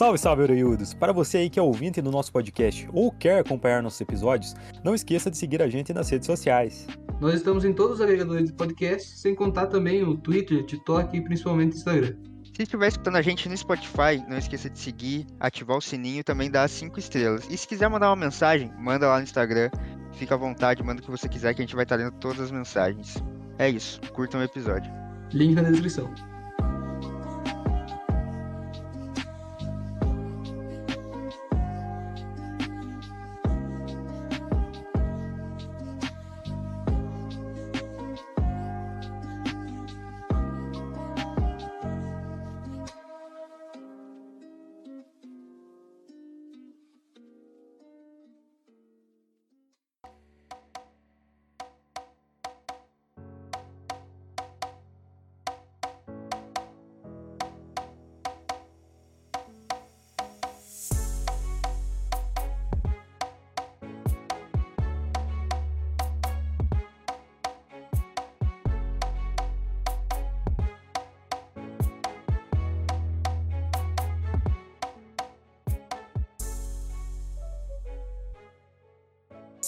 Salve, salve, Oreiudos! Para você aí que é ouvinte do nosso podcast ou quer acompanhar nossos episódios, não esqueça de seguir a gente nas redes sociais. Nós estamos em todos os agregadores de podcast, sem contar também o Twitter, TikTok e principalmente o Instagram. Se estiver escutando a gente no Spotify, não esqueça de seguir, ativar o sininho e também dar 5 estrelas. E se quiser mandar uma mensagem, manda lá no Instagram. Fica à vontade, manda o que você quiser que a gente vai estar lendo todas as mensagens. É isso, curtam o episódio. Link na descrição.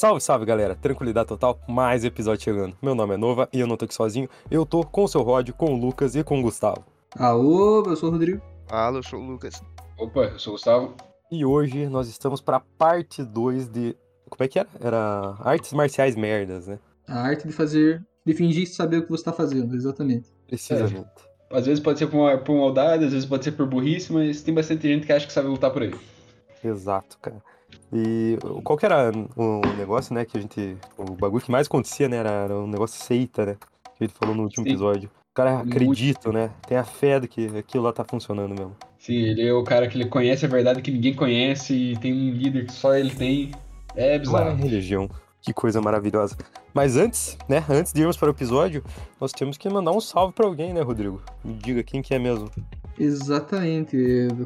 Salve, salve galera, tranquilidade total, mais episódio chegando. Meu nome é Nova e eu não tô aqui sozinho, eu tô com o seu Rod, com o Lucas e com o Gustavo. Alô, eu sou o Rodrigo. Fala, eu sou o Lucas. Opa, eu sou o Gustavo. E hoje nós estamos pra parte 2 de. Como é que era? Era Artes Marciais Merdas, né? A arte de fazer, de fingir saber o que você tá fazendo, exatamente. Precisamente. Às vezes pode ser por, uma, por maldade, às vezes pode ser por burrice, mas tem bastante gente que acha que sabe lutar por aí. Exato, cara. E qual que era o negócio, né, que a gente... O bagulho que mais acontecia, né, era, um negócio seita, né? Que a gente falou no último Sim. episódio. O cara acredita, né? Tem a fé de que aquilo lá tá funcionando mesmo. Sim, ele é o cara que ele conhece a verdade que ninguém conhece e tem um líder que só ele tem. É Uma bizarro. religião. Que coisa maravilhosa. Mas antes, né, antes de irmos para o episódio, nós temos que mandar um salve pra alguém, né, Rodrigo? Me diga quem que é mesmo. Exatamente.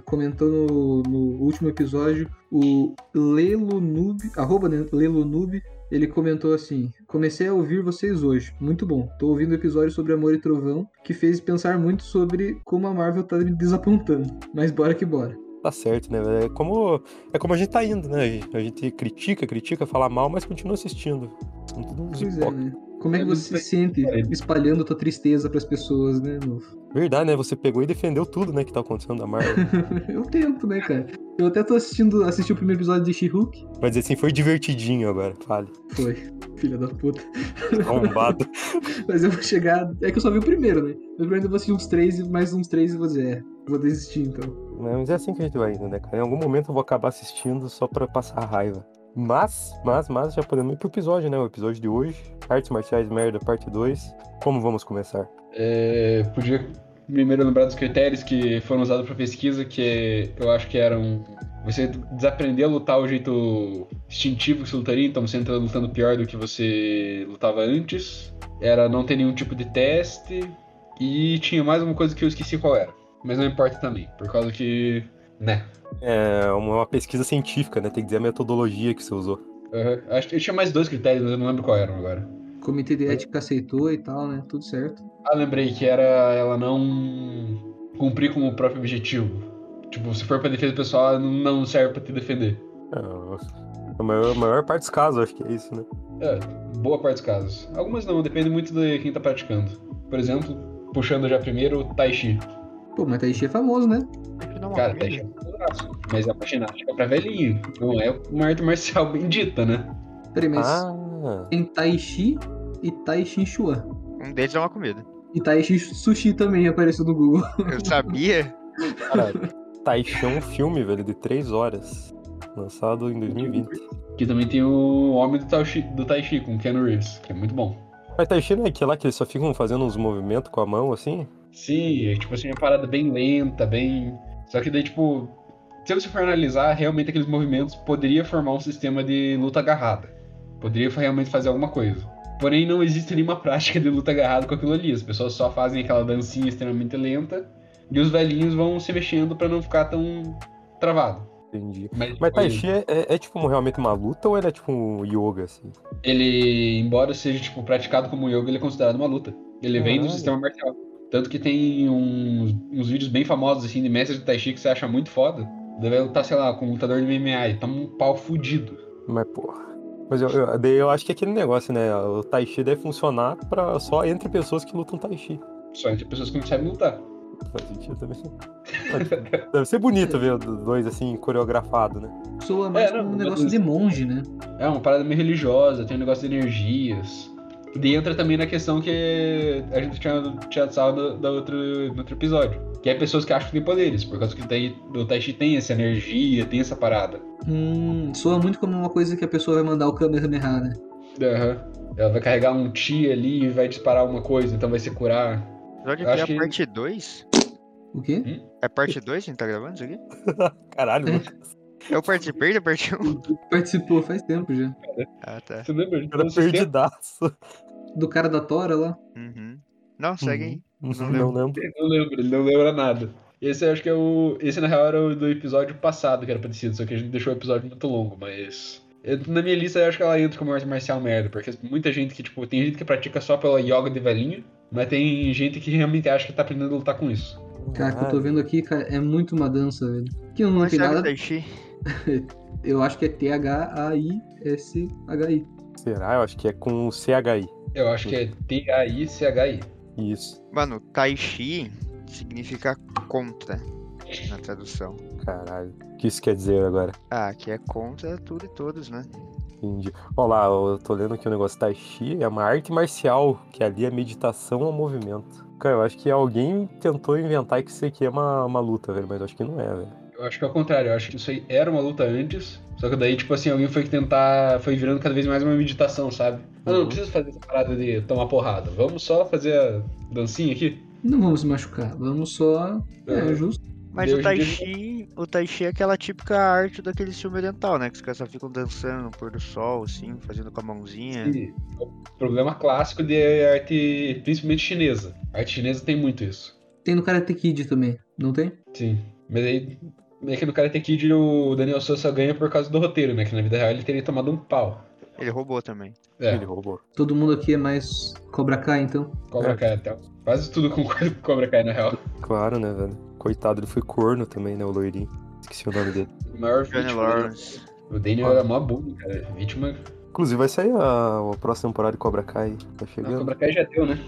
Comentou no, no último episódio o Lelonub, arroba né, Lelonub, ele comentou assim: Comecei a ouvir vocês hoje. Muito bom. Tô ouvindo o episódio sobre Amor e Trovão, que fez pensar muito sobre como a Marvel tá me desapontando. Mas bora que bora. Tá certo, né? É como, é como a gente tá indo, né? A gente critica, critica, fala mal, mas continua assistindo. São todos uns Pois é, né? Como é que É, você se sente espalhando tua tristeza pras pessoas, né, novo? Verdade, né? Você pegou e defendeu tudo, né, que tá acontecendo da Marvel. Eu tento, né, cara? Eu até tô assistindo, assisti o primeiro episódio de She-Hulk. Mas assim, foi divertidinho agora, fale. Foi, filha da puta. Arrombado. Mas eu vou chegar. É que eu só vi o primeiro, né? Eu ainda vou assistir uns três, e mais uns três e vou dizer, é, vou desistir então. Mas é assim que a gente vai indo, né, cara? Em algum momento eu vou acabar assistindo só pra passar raiva. Mas, mas, mas, já podemos ir pro episódio, né? O episódio de hoje. Artes Marciais Merda, parte 2. Como vamos começar? É, podia primeiro lembrar dos critérios que foram usados para pesquisa, que eu acho que eram você desaprender a lutar o jeito instintivo que você lutaria, então você entra lutando pior do que você lutava antes, era não ter nenhum tipo de teste, e tinha mais uma coisa que eu esqueci qual era. Mas não importa também, por causa que. né. É uma pesquisa científica, né? Tem que dizer a metodologia que você usou. Uhum. Acho que eu tinha mais dois critérios, mas eu não lembro qual eram agora. Comitê de ética aceitou e tal, né? Tudo certo. Ah, lembrei que era ela não cumprir com o próprio objetivo. Tipo, se for pra defesa pessoal, ela não serve pra te defender. É, a maior, a maior parte dos casos, acho que é isso, né? É, boa parte dos casos. Algumas não, depende muito de quem tá praticando. Por exemplo, puxando já primeiro, o Tai Chi. Pô, mas Tai Chi é famoso, né? Cara, Tai Chi é braço, mas é uma ginástica pra velhinho. Não é uma arte marcial bendita, né? Peraí, mas Ah, tem Tai Chi e Tai Chi Chuan. Um deles é uma comida. E Tai Chi Sushi também apareceu no Google. Eu sabia. caralho. Taishan é um filme, velho, de 3 horas. Lançado em 2020. Que também tem o Homem do Tai Chi, do tai chi com Keanu Reeves, que é muito bom. Mas Taishan não é aquele lá que eles só ficam fazendo uns movimentos com a mão, assim? Sim, é tipo assim, uma parada bem lenta, bem. Só que daí, tipo, se você for analisar, realmente aqueles movimentos poderia formar um sistema de luta agarrada. Poderia realmente fazer alguma coisa. Porém, não existe nenhuma prática de luta agarrada com aquilo ali. As pessoas só fazem aquela dancinha extremamente lenta e os velhinhos vão se mexendo pra não ficar tão travado. Entendi. Mas, Mas tipo, Tai Chi é, é- é, tipo realmente uma luta ou ele é tipo um yoga, assim? ele, embora seja tipo praticado como yoga, ele é considerado uma luta. Ele vem do sistema marcial. Tanto que tem uns, uns vídeos bem famosos assim de mestres de Tai Chi que você acha muito foda. Vai lutar, sei lá, com um lutador de MMA e toma um pau fudido. Mas, porra. Mas eu, eu, daí eu acho que é aquele negócio, né? O Tai Chi deve funcionar pra, só entre pessoas que lutam Tai Chi. Só entre pessoas que não sabem lutar. Faz sentido também. Deve ser bonito ver os dois assim, coreografado, né? Soa mais É, não, como um mas- negócio de monge, né? É uma parada meio religiosa, tem um negócio de energias. E daí entra também na questão que a gente tinha tirado do outro, no outro episódio. Que é pessoas que acham que tem poderes, por causa que tem, o Chi tem essa energia, tem essa parada. Hum, soa muito como uma coisa que a pessoa vai mandar o Kamehameha, né? Aham. Ela vai carregar um Chi ali e vai disparar alguma coisa, então vai se curar. Episódio aqui é a que- parte 2? O quê? É parte 2 que a gente tá gravando isso aqui? Caralho, É. mano. Eu participei da parte 1. Participou faz tempo já. Ah, tá. Você lembra? Têm- perdidaço. Do cara da Tora lá. Uhum. Não, segue aí. Não, lembro. lembro. Ele não lembra, ele não lembra nada. Esse eu acho que é o. Esse na real era o do episódio passado que era parecido, só que a gente deixou o episódio muito longo, mas. eu- na minha lista eu acho que ela entra como arte marcial merda, porque muita gente que, tipo, tem gente que pratica só pela yoga de velhinho, mas tem gente que realmente acha que tá aprendendo a lutar com isso. Cara, que eu tô vendo aqui, cara, é muito uma dança, velho. Que não, Mas tem nada. Eu acho que é T-H-A-I-S-H-I. Será? Eu acho que é com o CHI. Eu acho que é T-A-I-C-H-I. Isso. Mano, Tai Chi significa contra na tradução. Caralho. O que isso quer dizer agora? Ah, que é contra tudo e todos, né? Entendi. Olha lá, eu tô lendo aqui o negócio Tai Chi, é uma arte marcial, que ali é meditação ao movimento. Cara, eu acho que alguém tentou inventar que isso aqui é uma, uma luta, velho, mas eu acho que não é, velho. Eu acho que é o contrário, eu acho que isso aí era uma luta antes, só que daí, tipo assim, alguém foi tentar. Foi virando cada vez mais uma meditação, sabe? Ah, não, Uhum. não precisa fazer essa parada de tomar porrada. Vamos só fazer a dancinha aqui? Não vamos se machucar, vamos só. É, Uhum. justo. Mas Deus o Tai Chi, o Tai Chi é aquela típica arte daquele filme oriental, né? Que os caras só ficam dançando no pôr do sol, assim, fazendo com a mãozinha. É o problema clássico de arte, principalmente chinesa. A arte chinesa tem muito isso. Tem no Karate Kid também, não tem? Sim. Mas aí, meio que no Karate Kid o Daniel Souza ganha por causa do roteiro, né? Que na vida real ele teria tomado um pau. Ele roubou também. É, Ele roubou. Todo mundo aqui é mais Cobra Kai, então. Cobra É. Kai até. Quase tudo concorda com Cobra Kai, na real. Claro, né, velho? Coitado, ele foi corno também, né, o loirinho. Esqueci o nome dele. O maior vítima. Lawrence. O Daniel era mó bullying, cara. Vítima. Inclusive vai sair a, a próxima temporada de Cobra Kai. Tá Não, chegando. Cobra Kai já deu, né?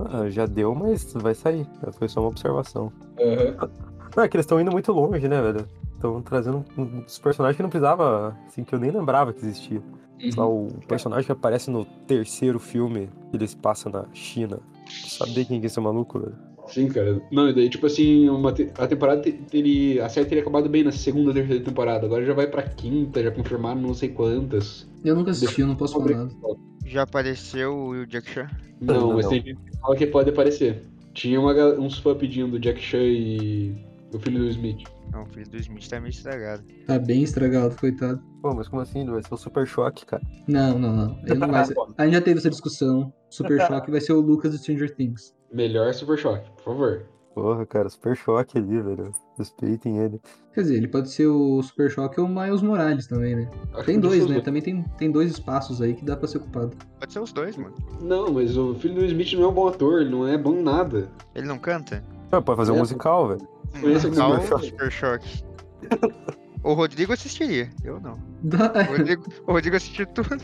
Ah, já deu, mas vai sair. Foi só uma observação. Aham. Não, é que eles estão indo muito longe, né, velho? Estão trazendo um dos personagens que não precisava, assim, que eu nem lembrava que existia. Só Uhum. o personagem que aparece no terceiro filme que eles passam na China. Saber quem que é esse maluco, velho? Sim, cara. Não, e daí, tipo assim, uma te- a temporada te- teria. A série teria acabado bem na segunda ou terceira temporada. Agora já vai pra quinta, já confirmaram não sei quantas. Eu nunca assisti, eu não posso falar nada. Já apareceu o Jack Chan? Não, Não, mas não. tem gente que fala que pode aparecer. Tinha uma, uns fãs pedindo Jack Chan e o filho do Smith. Não, o filho do Smith tá meio estragado. Tá bem estragado, coitado. Pô, mas como assim? Vai ser o Super Choque, cara. Não, não, não. Ele não vai ser. A gente já teve essa discussão. Super Choque vai ser o Lucas do Stranger Things. Melhor Super Choque, por favor. Porra, cara, Super Choque ali, velho. Respeitem ele. Quer dizer, ele pode ser o Super Choque ou o Miles Morales também, né? Acho Tem dois, né? Também tem, tem dois espaços aí que dá pra ser ocupado. Pode ser os dois, mano. Não, mas o filho do Smith não é um bom ator, ele não é bom em nada. Ele não canta? Ah, pode fazer um É, musical, velho. Algum Musical, Super Choque? Super Choque. O Rodrigo assistiria, eu não. O Rodrigo, o Rodrigo assistiu tudo.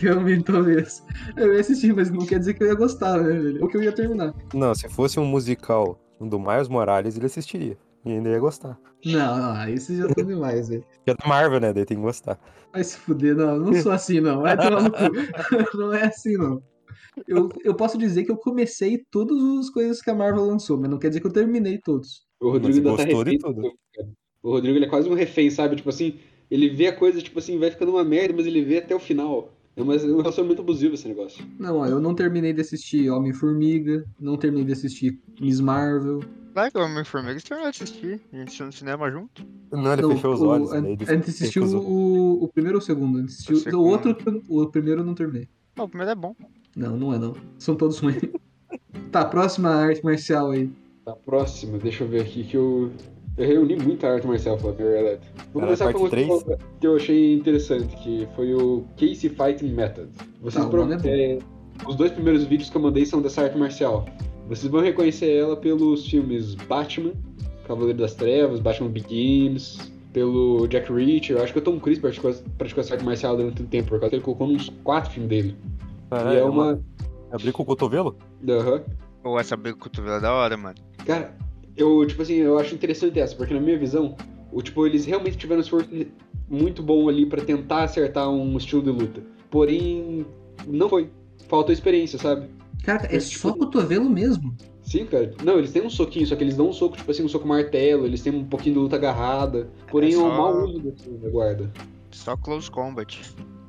Realmente, talvez. Eu ia assistir, mas não quer dizer que eu ia gostar, né, velho? Ou que eu ia terminar. Não, se fosse um musical do Miles Morales, ele assistiria. E ainda ia gostar. Não, não, esses já estão demais, velho. Que é da Marvel, né? Daí tem que gostar. Vai se fuder, não, não sou assim, não. Vai tomar no cu. Não é assim, não. Eu, eu posso dizer que eu comecei todas as coisas que a Marvel lançou, mas não quer dizer que eu terminei todos. O Rodrigo Mas ainda tá refém. O Rodrigo ele é quase um refém, sabe? Tipo assim, ele vê a coisa, tipo assim, vai ficando uma merda, mas ele vê até o final. É uma- é um relacionamento abusivo esse negócio. Não, ó, eu não terminei de assistir Homem-Formiga, não terminei de assistir Miss Marvel. Vai que o Homem-Formiga você terminou de assistir. A gente assistiu no cinema junto. Não, ele Não, fechou os olhos. a, daí ele a gente assistiu o, o primeiro ou o segundo? A gente assistiu, O o outro, o primeiro eu não terminei. Não, o primeiro é bom. Não, não é não. São todos ruins. tá, próxima arte marcial aí. A próxima, deixa eu ver aqui que eu. Eu reuni muita arte marcial, a verdade. Vou Era começar com uma três? que eu- achei interessante, que foi o Casey Fighting Method. Vocês Ah, o pro- nome é é, os dois primeiros vídeos que eu mandei são dessa arte marcial. Vocês vão reconhecer ela pelos filmes Batman Cavaleiro das Trevas, Batman Begins, pelo Jack Reacher. Eu acho que o Tom Cruise praticou, praticou essa arte marcial durante um tempo, por causa que ele colocou nos quatro filmes dele. Caralho, e é uma. Abrir com o cotovelo? Aham. Ou essa briga com o cotovelo é da hora, mano. Cara, eu, tipo assim, eu acho interessante essa, porque na minha visão, o, tipo, eles realmente tiveram um esforço muito bom ali pra tentar acertar um estilo de luta. Porém, não foi. Faltou experiência, sabe? Cara, é só tipo, cotovelo mesmo. Sim, cara. Não, eles têm um soquinho, só que eles dão um soco, tipo assim, um soco martelo, eles têm um pouquinho de luta agarrada. Porém, é, só- um mau uso da- da guarda. Só close combat.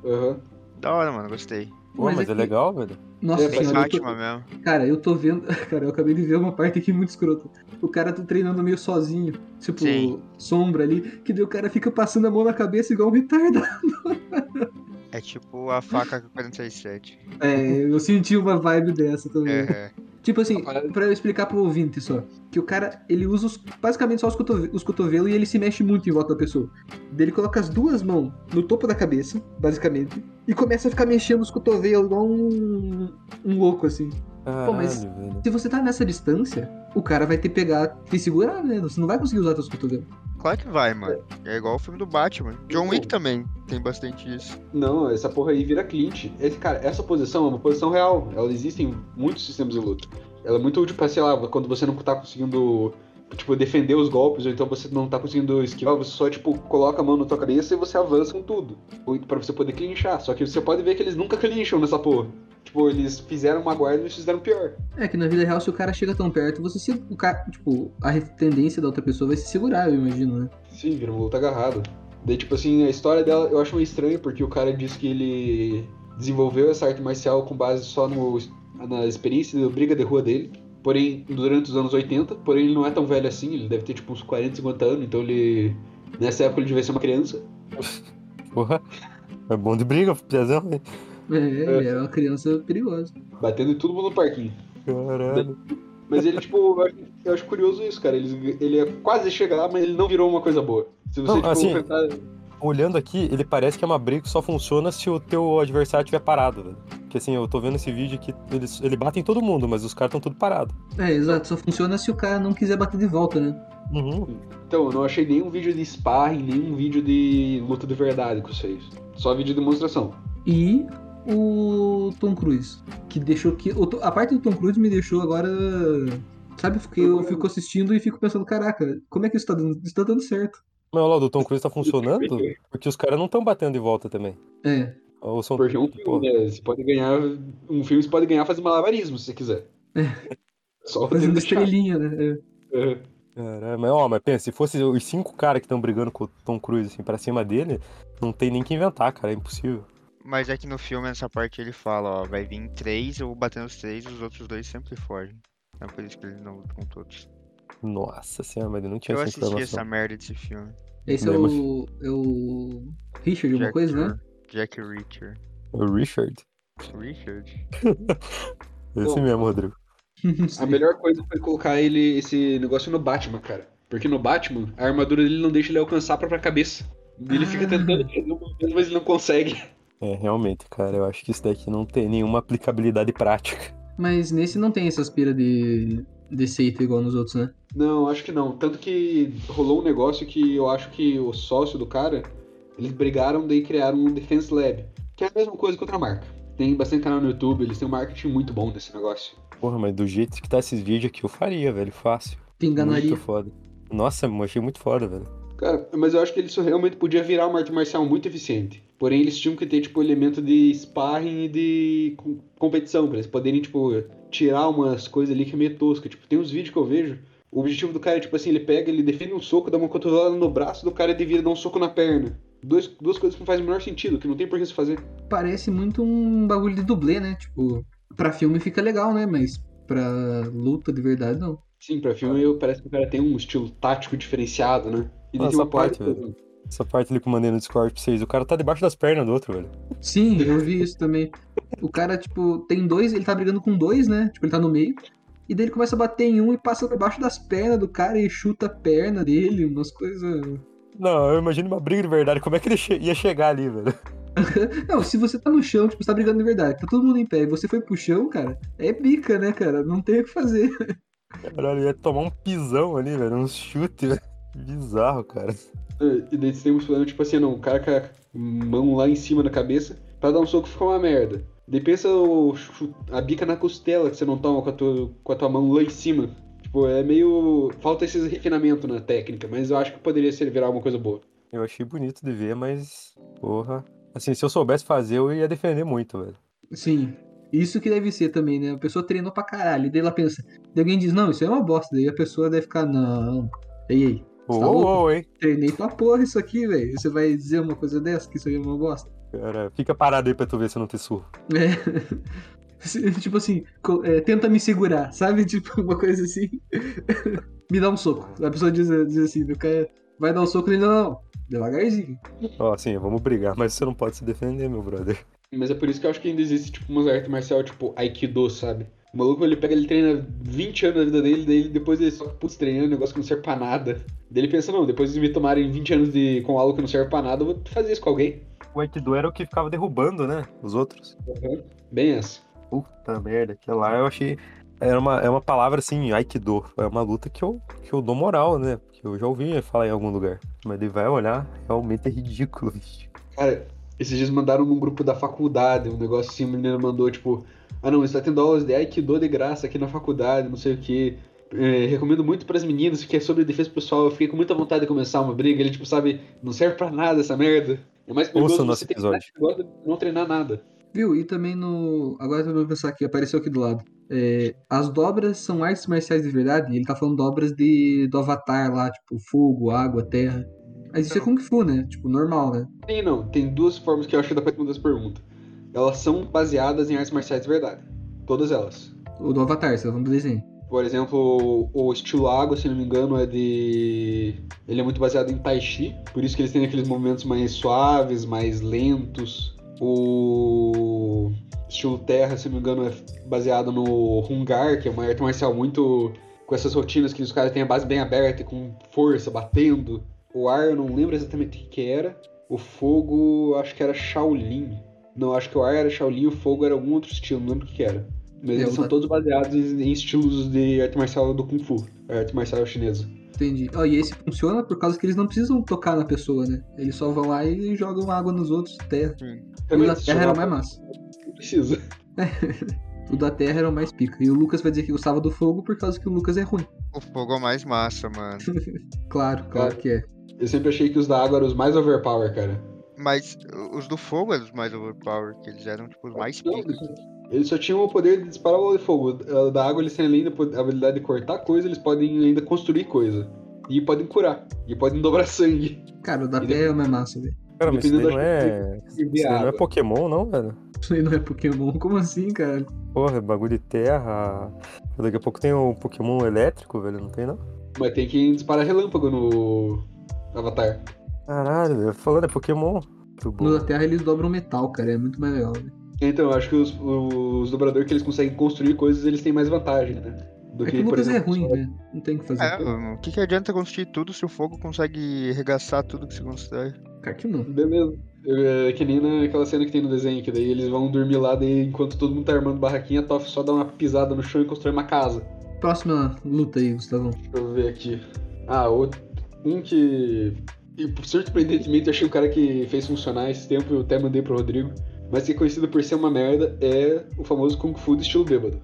Aham. Da hora, mano, gostei. Pô, Mas mas, é é que- legal, velho. Nossa É, senhora, eu tô- mesmo. cara, eu tô vendo. Cara, eu acabei de ver uma parte aqui muito escrota. O cara tá treinando meio sozinho. Tipo, Sim. sombra ali. Que daí o cara fica passando a mão na cabeça igual um retardado. É tipo a faca 47. É, eu senti uma vibe dessa também. É, Tipo assim, A parada- pra eu explicar pro ouvinte só. Que o cara, ele usa os- basicamente só os, cotove- os cotovelos e ele se mexe muito em volta da pessoa. Daí ele coloca as duas mãos no topo da cabeça, basicamente, e começa a ficar mexendo os cotovelos igual um, um louco, assim. Caralho, mas- velho. Se você tá nessa distância, o cara vai ter que pegar, te segurar, né? Você não vai conseguir usar seus cotovelos. Claro que vai, mano. É igual o filme do Batman. John Wick também tem bastante isso. Não, essa porra aí vira Clint. Esse, cara, essa posição é uma posição real. Ela existe em muitos sistemas de luta. Ela é muito útil pra, sei lá, quando você não tá conseguindo, tipo, defender os golpes, ou então você não tá conseguindo esquivar, você só, tipo, coloca a mão na tua cabeça e você avança com tudo. Pra você poder clinchar. Só que você pode ver que eles nunca clincham nessa porra. Tipo, eles fizeram uma guarda e eles fizeram pior. É que na vida real, se o cara chega tão perto, você se. O cara, tipo, a tendência da outra pessoa vai se segurar, eu imagino, né? Sim, vira uma luta agarrada. Daí, tipo assim, a história dela eu acho meio estranha, porque o cara disse que ele desenvolveu essa arte marcial com base só no, na experiência da briga de rua dele. Porém, durante os anos 80, porém ele não é tão velho assim, ele deve ter tipo uns 40, 50 anos, então ele. Nessa época ele devia ser uma criança. Porra. É bom de briga, Piazão, velho. É, ele é uma criança perigosa. Batendo em todo mundo no parquinho. Caralho. Mas ele, tipo, eu acho, eu acho curioso isso, cara. Ele, ele é quase chega lá, mas ele não virou uma coisa boa. Se você, Não, tipo, assim-. Olhando aqui, ele parece que é uma briga que só funciona se o teu adversário estiver parado, velho. Porque assim, eu tô vendo esse vídeo aqui, eles, ele bate em todo mundo, mas os caras estão tudo parados. É, exato, só funciona se o cara não quiser bater de volta, né? Uhum. Então, eu não achei nenhum vídeo de sparring, nenhum vídeo de luta de verdade com vocês. Só vídeo de demonstração. E o Tom Cruise, que deixou que. a parte do Tom Cruise me deixou agora. Sabe, porque eu fico assistindo e fico pensando, caraca, como é que isso tá dando, isso tá dando certo? Mas olha lá, o do Tom Cruise tá funcionando porque os caras não estão batendo de volta também. É, Ou são... Porque um filme, né? Você pode ganhar. Um filme você pode ganhar fazendo malabarismo, se você quiser. Só fazendo estrelinha, né? É. É. Caralho, mas ó, mas pensa, se fosse os cinco caras que estão brigando com o Tom Cruise assim pra cima dele, não tem nem que inventar, cara, é impossível. Mas é que no filme, nessa parte, ele fala, ó, vai vir três, eu vou bater nos três, os outros dois sempre fogem. É por isso que ele não luta com todos. Nossa senhora, mas eu não tinha Eu essa assisti informação. essa merda desse filme. Esse é o. É o. Richard, alguma Jack coisa, né? Jack Reacher. O Richard? Richard? Esse Bom. mesmo, Rodrigo. A melhor coisa foi colocar ele, esse negócio no Batman, cara. Porque no Batman, a armadura dele não deixa ele alcançar a própria cabeça. Ele fica Ah. tentando um movimento, mas ele não consegue. É, realmente, cara, eu acho que isso daqui não tem nenhuma aplicabilidade prática. Mas nesse não tem essa aspira de, de seita igual nos outros, né? Não, acho que não. Tanto que rolou um negócio que eu acho que o sócio do cara, eles brigaram, daí criaram um Defense Lab. Que é a mesma coisa que outra marca. Tem bastante canal no YouTube, eles têm um marketing muito bom desse negócio. Porra, mas do jeito que tá esses vídeos aqui, eu faria, velho, fácil. Te enganaria. Muito foda. Nossa, eu achei muito foda, velho. Cara, mas eu acho que isso realmente podia virar uma arte marcial muito eficiente. Porém, eles tinham que ter, tipo, elemento de sparring e de com- competição, pra eles poderem, tipo, tirar umas coisas ali que é meio tosca. Tipo, tem uns vídeos que eu vejo, o objetivo do cara é, tipo assim, ele pega, ele defende um soco, dá uma cotovelada no braço do cara e devia dar um soco na perna. Dois, duas coisas que não fazem o menor sentido, que não tem por que se fazer. Parece muito um bagulho de dublê, né? Tipo, pra filme fica legal, né? Mas pra luta de verdade, não. Sim, pra filme eu- parece que o cara tem um estilo tático diferenciado, né? E Ah, tem uma parte, parte, Essa parte ali que eu mandei no Discord pra vocês, o cara tá debaixo das pernas do outro, velho. Sim, eu vi isso também. O cara, tipo, tem dois, ele tá brigando com dois, né? Tipo, ele tá no meio. E daí ele começa a bater em um e passa por baixo das pernas do cara e chuta a perna dele, umas coisas. Não, eu imagino uma briga de verdade, como é que ele che- ia chegar ali, velho? Não, se você tá no chão, tipo, você tá brigando de verdade, tá todo mundo em pé e você foi pro chão, cara, é bica, né, cara? Não tem o que fazer. Caralho, ia tomar um pisão ali, velho. Um chute, velho. Bizarro, cara. É, E daí temos falando, tipo assim, não, o cara com a mão lá em cima da cabeça, pra dar um soco fica uma merda. Daí pensa o a bica na costela que você não toma com a tua, com a tua mão lá em cima. Tipo, é meio. Falta esse refinamento na técnica, mas eu acho que poderia ser virar alguma coisa boa. Eu achei bonito de ver, mas. Porra. Assim, se eu soubesse fazer, eu ia defender muito, velho. Sim. Isso que deve ser também, né? A pessoa treinou pra caralho. E daí ela pensa. Daí alguém diz, não, isso aí é uma bosta. Daí a pessoa deve ficar, não. Ei, ei. Ô, tá hein? Treinei pra porra isso aqui, velho. Você vai dizer uma coisa dessa, que isso aí é uma bosta? Cara, fica parado aí pra tu ver se eu não te surro. É. tipo assim, é, tenta me segurar, sabe? Tipo, uma coisa assim. me dá um soco. A pessoa diz, diz assim, o cara vai dar um soco nele, não, não. Devagarzinho. Ó, assim, vamos brigar, mas você não pode se defender, meu brother. Mas é por isso que eu acho que ainda existe, tipo, umas artes marcial, tipo, Aikido, sabe? O maluco, ele pega, ele treina 20 anos da vida dele, daí depois ele só, putz, treinando, negócio que não serve pra nada. Daí ele pensa, não, depois de me tomarem 20 anos de, com algo que não serve pra nada, eu vou fazer isso com alguém. O Aikido era o que ficava derrubando, né? Os outros. Bem essa. Puta merda, aquela lá eu achei. Era uma, é uma palavra assim, Aikido. É uma luta que eu, que eu dou moral, né? Porque eu já ouvi falar em algum lugar. Mas ele vai olhar, realmente é ridículo, bicho. Cara, esses dias mandaram num grupo da faculdade, um negócio assim, a menina mandou, tipo, ah não, está tendo aulas de Aikido de graça aqui na faculdade, não sei o que. recomendo muito pras meninas, que é sobre defesa pessoal. Eu fiquei com muita vontade de começar uma briga. Ele, tipo, sabe, não serve pra nada essa merda. É mais perigoso Ouça você episódio. de não treinar nada. Viu? E também no. Agora eu vou pensar aqui, apareceu aqui do lado. É, as dobras são artes marciais de verdade? Ele tá falando dobras de, do Avatar lá, tipo, fogo, água, terra. Mas isso é Kung Fu, né? Tipo, normal, né? Tem não, tem duas formas que eu acho que dá pra responder essa pergunta. Elas são baseadas em artes marciais de verdade. Todas elas. O do Avatar, você tá falando do desenho. Por exemplo, o estilo água, se não me engano, é de. Ele é muito baseado em Tai Chi, por isso que eles têm aqueles movimentos mais suaves, mais lentos. O estilo terra, se não me engano, é baseado no Hungar, que é uma arte marcial muito. com essas rotinas que os caras têm a base bem aberta, e com força, batendo. O ar, eu não lembro exatamente o que era. O fogo, acho que era Shaolin. Não, acho que o ar era Shaolin e o fogo era algum outro estilo, não lembro o que, era. Mas É, eles são todos baseados em, estilos de arte marcial do Kung Fu, a arte marcial chinesa. Entendi. Ó, e esse funciona por causa que eles não precisam tocar na pessoa, né? Eles só vão lá e jogam água nos outros, terra. O da terra era mais massa. Não precisa. O da terra era o mais pica. E o Lucas vai dizer que gostava do fogo por causa que o Lucas é ruim. O fogo é o mais massa, mano. Claro, claro Claro. que é. Eu sempre achei que os da água eram os mais overpower, cara. Mas os do fogo eram os mais overpower, que eles eram tipo os mais pica. Eles só tinham o poder de disparar bola de fogo. O Da água eles têm além da po- habilidade de cortar coisa, eles podem ainda construir coisa. E podem curar. E podem dobrar sangue. Cara, o da terra é mais massa, velho. Cara, mas isso não é. Isso não é. Pokémon, não, velho? Isso aí não é Pokémon. Como assim, cara? Porra, bagulho de terra. Daqui a pouco tem o Pokémon elétrico, velho, não tem não? Mas tem que disparar relâmpago no Avatar. Caralho, falando é Pokémon. No da terra eles dobram metal, cara. É muito mais legal, velho. Então, eu acho que os, os dobradores que eles conseguem construir coisas, eles têm mais vantagem, né? Do É que Lucas é exemplo, ruim, só- né? Não tem o que fazer. É, o que, que adianta construir tudo se o fogo consegue arregaçar tudo que se constrói? Cara, que não. Beleza. É que nem naquela cena que tem no desenho, que daí eles vão dormir lá, daí enquanto todo mundo tá armando barraquinha, a Toff só dá uma pisada no chão e constrói uma casa. Próxima luta aí, Gustavão. Deixa eu ver aqui. Ah, outro, um que. E, surpreendentemente, eu achei um cara que fez funcionar esse tempo, eu até mandei pro Rodrigo. Mas que é conhecido por ser uma merda, é o famoso Kung Fu de estilo bêbado.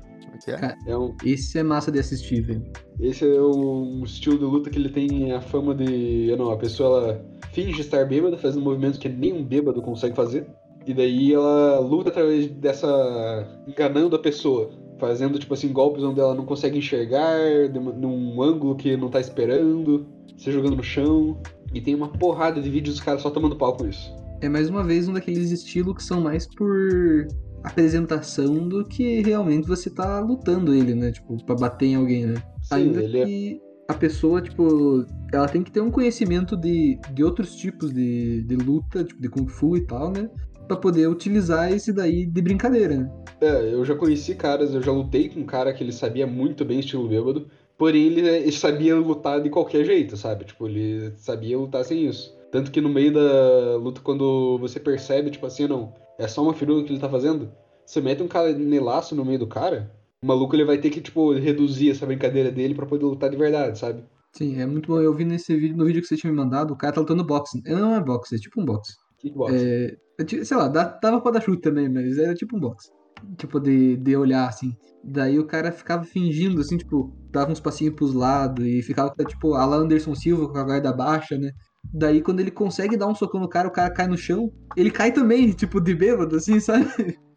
É é? Cara. É um, Esse é massa de assistir, velho. esse é um estilo de luta que ele tem a fama de. Eu não, a pessoa ela finge estar bêbada, fazendo movimentos que nenhum bêbado consegue fazer. E daí ela luta através dessa. enganando a pessoa. Fazendo, tipo assim, golpes onde ela não consegue enxergar, num ângulo que não tá esperando, se jogando no chão. E tem uma porrada de vídeos dos caras só tomando pau com isso. É mais uma vez um daqueles estilos que são mais por apresentação do que realmente você tá lutando ele, né? Tipo, pra bater em alguém, né? Sim, Ainda ele é. que a pessoa, tipo, ela tem que ter um conhecimento de, de outros tipos de, de luta, tipo, de Kung Fu e tal, né? Pra poder utilizar esse daí de brincadeira, né? É, eu já conheci caras, eu já lutei com um cara que ele sabia muito bem estilo bêbado, porém ele, ele sabia lutar de qualquer jeito, sabe? Tipo, ele sabia lutar sem isso. Tanto que no meio da luta, quando você percebe, tipo assim, não, é só uma firula que ele tá fazendo, você mete um canelaço no meio do cara, o maluco ele vai ter que, tipo, reduzir essa brincadeira dele pra poder lutar de verdade, sabe? Sim, é muito bom. Eu vi nesse vídeo, no vídeo que você tinha me mandado, o cara tá lutando boxe. Não é boxe, é tipo um boxe. Kickboxing. É, sei lá, dava pra dar chute também, mas era tipo um boxe. Tipo, de, de olhar, assim. Daí o cara ficava fingindo, assim, tipo, dava uns passinhos pros lados e ficava, tipo, a Anderson Silva com a guarda baixa, né? Daí quando ele consegue dar um socão no cara, o cara cai no chão. Ele cai também, tipo, de bêbado, assim, sabe?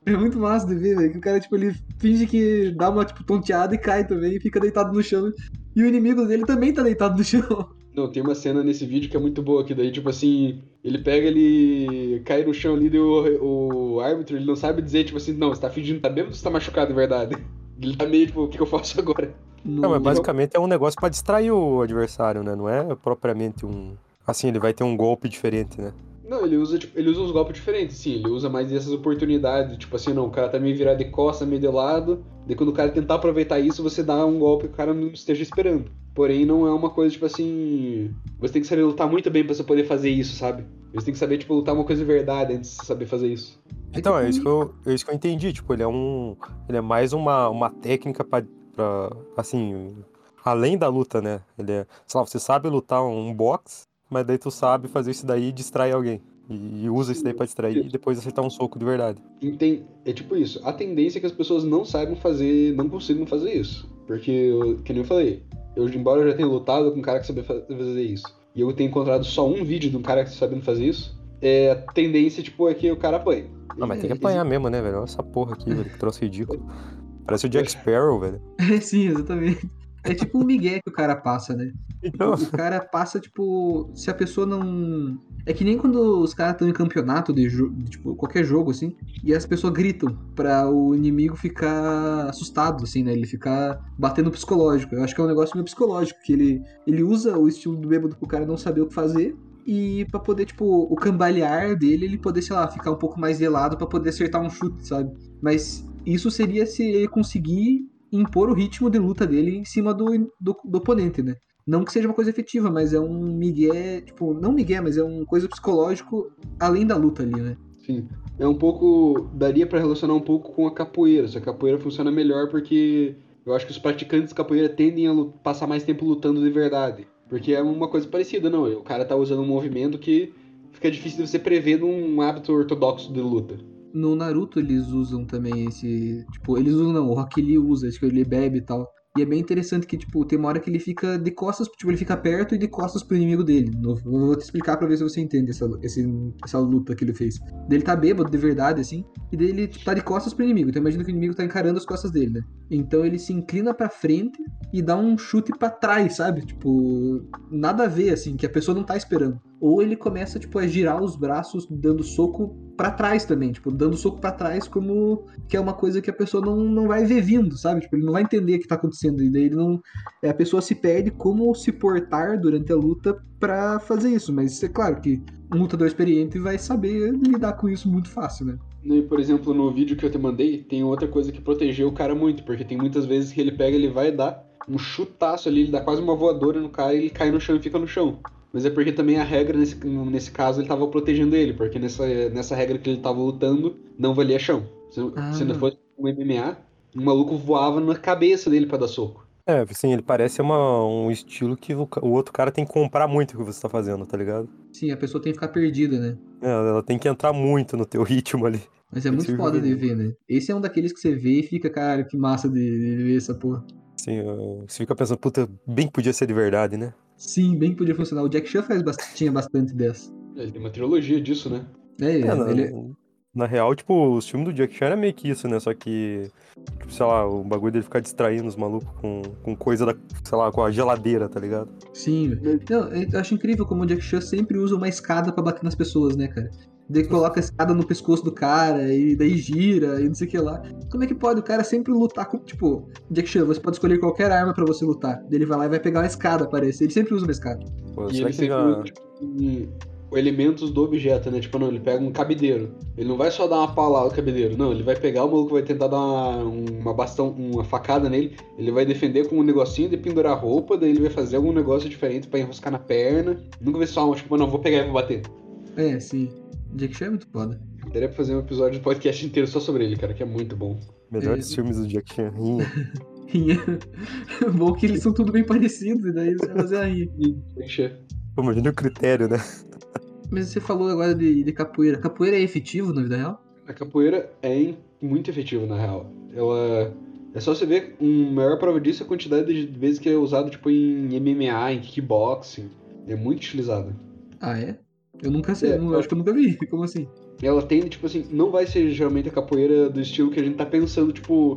É muito massa de ver, velho. Que o cara, tipo, ele finge que dá uma, tipo, tonteada e cai também e fica deitado no chão. E o inimigo dele também tá deitado no chão. Não, tem uma cena nesse vídeo que é muito boa, que daí, tipo assim, ele pega, ele cai no chão ali, daí o, o árbitro, ele não sabe dizer, tipo assim, não, você tá fingindo que tá bêbado ou você tá machucado de verdade? Ele tá meio, tipo, o que, que eu faço agora? Não, mas basicamente é um negócio pra distrair o adversário, né? Não é propriamente um. Assim, ele vai ter um golpe diferente, né? Não, ele usa, tipo, ele usa uns golpes diferentes, sim. Ele usa mais essas oportunidades. Tipo assim, não, o cara tá meio virado de costa, meio de lado. Daí quando o cara tentar aproveitar isso, você dá um golpe que o cara não esteja esperando. Porém, não é uma coisa, tipo assim. Você tem que saber lutar muito bem pra você poder fazer isso, sabe? Você tem que saber, tipo, lutar uma coisa de verdade antes de saber fazer isso. Então, é isso que eu, é isso que eu entendi. Tipo, ele é um. Ele é mais uma, uma técnica pra, pra. Assim. Além da luta, né? Ele é. Sei lá, você sabe lutar um box, mas daí tu sabe fazer isso daí e distrair alguém. E, usa isso daí pra distrair e depois acertar um soco de verdade. Enten- É tipo isso. A tendência é que as pessoas não saibam fazer, não consigam fazer isso. Porque, que nem eu falei, eu, embora eu já tenha lutado com um cara que sabia fa- fazer isso, e eu tenha encontrado só um vídeo de um cara que tá sabendo fazer isso, é, a tendência, tipo, é que o cara apanhe. Ah, mas tem que É, apanhar mesmo, né, velho? Olha essa porra aqui, velho, que troço ridículo. Parece o Jack Sparrow, velho. É, sim, exatamente. É tipo um migué que o cara passa, né? Então, O cara passa, tipo, se a pessoa não. É que nem quando os caras estão em campeonato de, jo- de, tipo, qualquer jogo, assim, e as pessoas gritam pra o inimigo ficar assustado, assim, né? Ele ficar batendo psicológico. Eu acho que é um negócio meio psicológico, que ele, ele usa o estilo do bêbado pro cara não saber o que fazer. E pra poder, tipo, o cambalear dele, ele poder, sei lá, ficar um pouco mais gelado pra poder acertar um chute, sabe? Mas isso seria se ele conseguir impor o ritmo de luta dele em cima do, do, do oponente, né? Não que seja uma coisa efetiva, mas é um migué, tipo, não migué, mas é uma coisa psicológico além da luta ali, né? Sim. É um pouco. Daria pra relacionar um pouco com a capoeira. Que a capoeira funciona melhor porque eu acho que os praticantes de capoeira tendem a passar mais tempo lutando de verdade. Porque é uma coisa parecida, não. O cara tá usando um movimento que fica difícil de você prever num hábito ortodoxo de luta. No Naruto eles usam também esse. Tipo, eles usam não, o Rock Lee usa, acho que ele bebe e tal. E é bem interessante que, tipo, tem uma hora que ele fica de costas, tipo, ele fica perto e de costas pro inimigo dele. Eu vou te explicar pra ver se você entende essa, essa luta que ele fez. Ele tá bêbado de verdade, assim, e daí ele tipo, tá de costas pro inimigo. Então imagina que o inimigo tá encarando as costas dele, né? Então ele se inclina pra frente e dá um chute pra trás, sabe? Tipo, nada a ver, assim, que a pessoa não tá esperando. Ou ele começa, tipo, a girar os braços dando soco pra trás também, tipo, dando soco pra trás como que é uma coisa que a pessoa não, não vai ver vindo, sabe? Tipo, ele não vai entender o que tá acontecendo. E daí ele não. é, A pessoa se perde como se portar durante a luta pra fazer isso. Mas é claro que um lutador experiente vai saber lidar com isso muito fácil, né? E, por exemplo, no vídeo que eu te mandei, tem outra coisa que protegeu o cara muito, porque tem muitas vezes que ele pega, ele vai dar um chutaço ali, ele dá quase uma voadora no cara ele cai no chão e fica no chão. Mas é porque também a regra, nesse, nesse caso, ele tava protegendo ele, porque nessa, nessa regra que ele tava lutando, não valia chão. Se, Ah. se não fosse um MMA, um maluco voava na cabeça dele pra dar soco. é, assim, ele parece uma, um estilo que o, o outro cara tem que comprar muito o que você tá fazendo, tá ligado? Sim, a pessoa tem que ficar perdida, né? É, ela tem que entrar muito no teu ritmo ali. Mas é muito ser foda de ver, né? Esse é um daqueles que você vê e fica, cara, que massa de, de ver essa porra. Ó, você fica pensando, puta, bem que podia ser de verdade, né? Sim, bem que podia funcionar. O Jack Chan faz bast- tinha bastante dessa. Ele tem uma trilogia disso, né? É, É, na, ele, na real, tipo, os filmes do Jack Chan era meio que isso, né? Só que, tipo, sei lá, o bagulho dele ficar distraindo os malucos com, com coisa da, sei lá, com a geladeira, tá ligado? Sim. Não, eu acho incrível como o Jack Chan sempre usa uma escada pra bater nas pessoas, né, cara? Daí coloca a escada no pescoço do cara, e daí gira, e não sei o que lá. Como é que pode o cara sempre lutar com. Tipo, Jack Chan, você pode escolher qualquer arma pra você lutar. Daí ele vai lá e vai pegar uma escada, parece. Ele sempre usa uma escada. Pô, E ele que sempre usa, tipo, um- elementos do objeto, né? Tipo, não, ele pega um cabideiro. Ele não vai só dar uma paulada no cabideiro, não. Ele vai pegar o maluco, vai tentar dar uma, uma bastão, uma facada nele. Ele vai defender com um negocinho de pendurar roupa, daí ele vai fazer algum negócio diferente pra enroscar na perna. Nunca vai só, tipo, não, vou pegar e vou bater. É, sim. Jack Chan é muito foda. Daria pra fazer um episódio do podcast inteiro só sobre ele, cara, que é muito bom. Melhores É. filmes do Jack Chan. Rinha. Rinha. Bom que eles são tudo bem parecidos, e daí eles vão fazer a rinha. Jack Chan. Pô, Imagina o critério, né? Mas você falou agora de, de capoeira. Capoeira é efetivo na vida real? A capoeira é muito efetiva, na real. Ela. É só você ver, uma maior prova disso é a quantidade de vezes que é usado, tipo, em MMA, em kickboxing. É muito utilizado. Ah, é? Eu nunca sei, É, não- eu- acho que eu nunca vi. Como assim? Ela tem, tipo assim, não vai ser geralmente a capoeira do estilo que a gente tá pensando, tipo,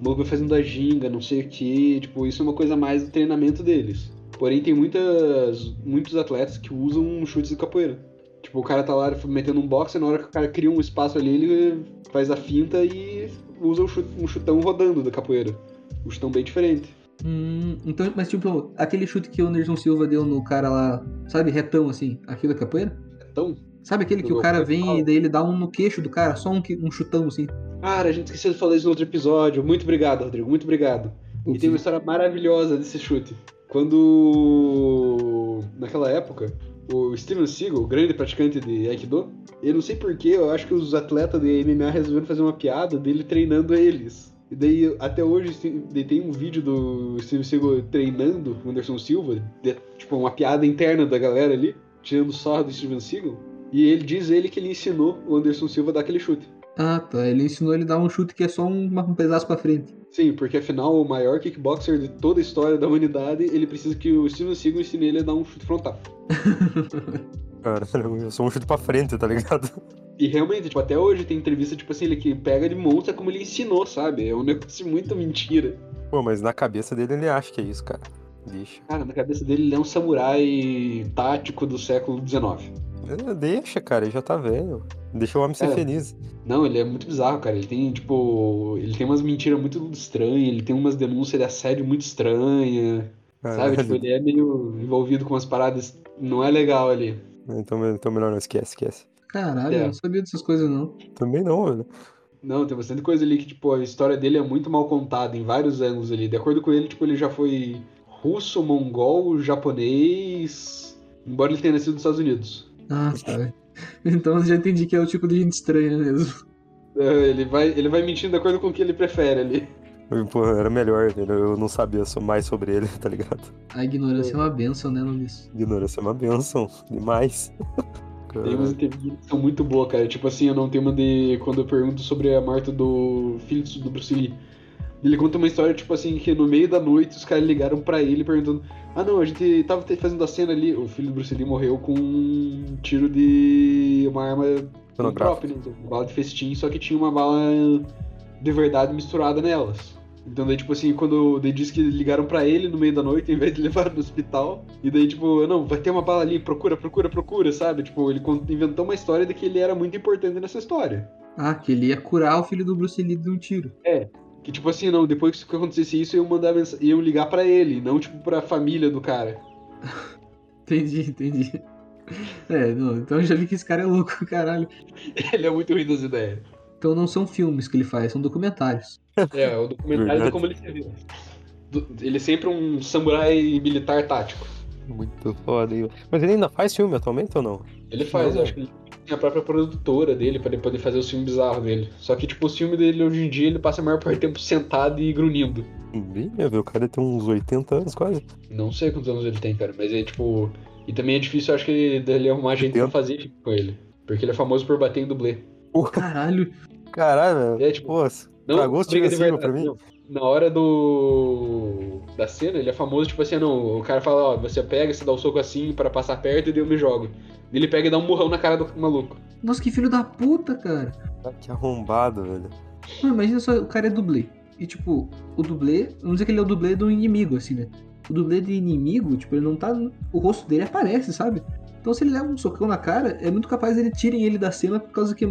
o maluco fazendo a ginga, não sei o que, tipo, isso é uma coisa mais do treinamento deles. Porém, tem muitas, muitos atletas que usam chutes de capoeira. Tipo, o cara tá lá metendo um boxe, na hora que o cara cria um espaço ali, ele faz a finta e usa um, chute- um chutão rodando da capoeira. Um chutão bem diferente. Hum, então, mas tipo, aquele chute que o Anderson Silva deu no cara lá, sabe, retão assim, aquilo é capoeira? Então, Sabe aquele que o cara vem e daí ele dá um no queixo do cara, só um, um chutão assim? cara, a gente esqueceu de falar isso no outro episódio. Muito obrigado, Rodrigo, muito obrigado. E tem uma história maravilhosa desse chute. Quando, naquela época, o Steven Seagal, grande praticante de Aikido, eu não sei porquê, eu acho que os atletas de MMA resolveram fazer uma piada dele treinando eles. E daí, até hoje, tem um vídeo do Steven Seagal treinando o Anderson Silva, de- tipo, uma piada interna da galera ali, tirando sarro do Steven Seagal. E ele diz ele que ele ensinou o Anderson Silva a dar aquele chute. Ah, tá. Ele ensinou ele a dar um chute que é só um, um pedaço pra frente. Sim, porque afinal o maior kickboxer de toda a história da humanidade, ele precisa que o Steven Seagal ensine ele a dar um chute frontal. Cara, eu sou um chute pra frente, tá ligado? E realmente, tipo, até hoje tem entrevista, tipo assim, ele que pega de monstro como ele ensinou, sabe? É um negócio muito mentira. Pô, mas na cabeça dele ele acha que é isso, cara. Deixa. Cara, na cabeça dele ele é um samurai tático do século XIX. Deixa, cara, ele já tá velho. Deixa o homem ser É. feliz. Não, ele é muito bizarro, cara. Ele tem, tipo. Ele tem umas mentiras muito estranhas, ele tem umas denúncias de assédio muito estranhas. Sabe? Tipo, ele é meio envolvido com umas paradas. Não é legal ali. Então, então melhor não, esquece, esquece. Caralho, É. eu não sabia dessas coisas não. Também não, velho. Não, tem bastante coisa ali que, tipo, a história dele é muito mal contada em vários ângulos ali. De acordo com ele, tipo, ele já foi russo, mongol, japonês. Embora ele tenha nascido nos Estados Unidos. Ah, tá. Então eu já entendi que é o tipo de gente estranha mesmo. É, Ele vai, ele vai mentindo de acordo com o que ele prefere ali. Pô, era melhor, velho. Eu não sabia mais sobre ele, tá ligado? A ignorância é uma benção, né, Luiz? Ignorância é uma benção. Demais. Tem umas entrevistas que são muito boas, cara. Tipo assim, eu não tenho uma de. Quando eu pergunto sobre a morte do filho do Bruce Lee. Ele conta uma história, tipo assim, que no meio da noite os caras ligaram pra ele perguntando: Ah, não, a gente tava fazendo a cena ali. O filho do Bruce Lee morreu com um tiro de uma arma própria, né? Uma bala de festim, só que tinha uma bala de verdade misturada nelas. Então daí, tipo assim, quando daí disse que ligaram pra ele no meio da noite, em vez de levar no hospital, e daí, tipo, não, vai ter uma bala ali, procura, procura, procura, sabe? Tipo, ele inventou uma história de que ele era muito importante nessa história. Ah, que ele ia curar o filho do Bruce Lee de um tiro. Que, tipo assim, não, depois que acontecesse isso, iam mandar iam ligar pra ele, não, tipo, pra família do cara. Entendi, entendi. É, não, então eu já vi que esse cara é louco, caralho. ele é muito ruim das ideias. Então não são filmes que ele faz, são documentários. É, o documentário de como ele se vira. Do- Ele é sempre um samurai militar tático. Muito foda, hein? Mas ele ainda faz filme atualmente ou não? Ele faz, Não. eu acho que ele tem a própria produtora dele pra ele poder fazer os filmes bizarros dele. Só que, tipo, o filme dele hoje em dia ele passa a maior parte do tempo sentado e grunhindo. Bem, velho? O cara tem uns 80 anos quase. Não sei quantos anos ele tem, cara, mas é tipo. E também é difícil, eu acho que dele arrumar gente pra fazer filme com ele. Porque ele é famoso por bater em dublê. Caralho, caralho, velho. É, tipo, Pô, Não, o de verdade, pra mim? não. Na hora do. da cena, ele é famoso, tipo assim, não, o cara fala, ó, você pega, você dá o soco assim pra passar perto e daí eu me jogo. Ele pega e dá um murrão na cara do maluco. nossa, que filho da puta, cara. Ah, que arrombado, velho. Não, imagina só, o cara é dublê. E tipo, o dublê, vamos dizer que ele é o dublê do inimigo, assim, né? O dublê de inimigo, tipo, ele não tá. O rosto dele aparece, sabe? Então se ele leva um socão na cara, é muito capaz de ele tirem ele da cena por causa que é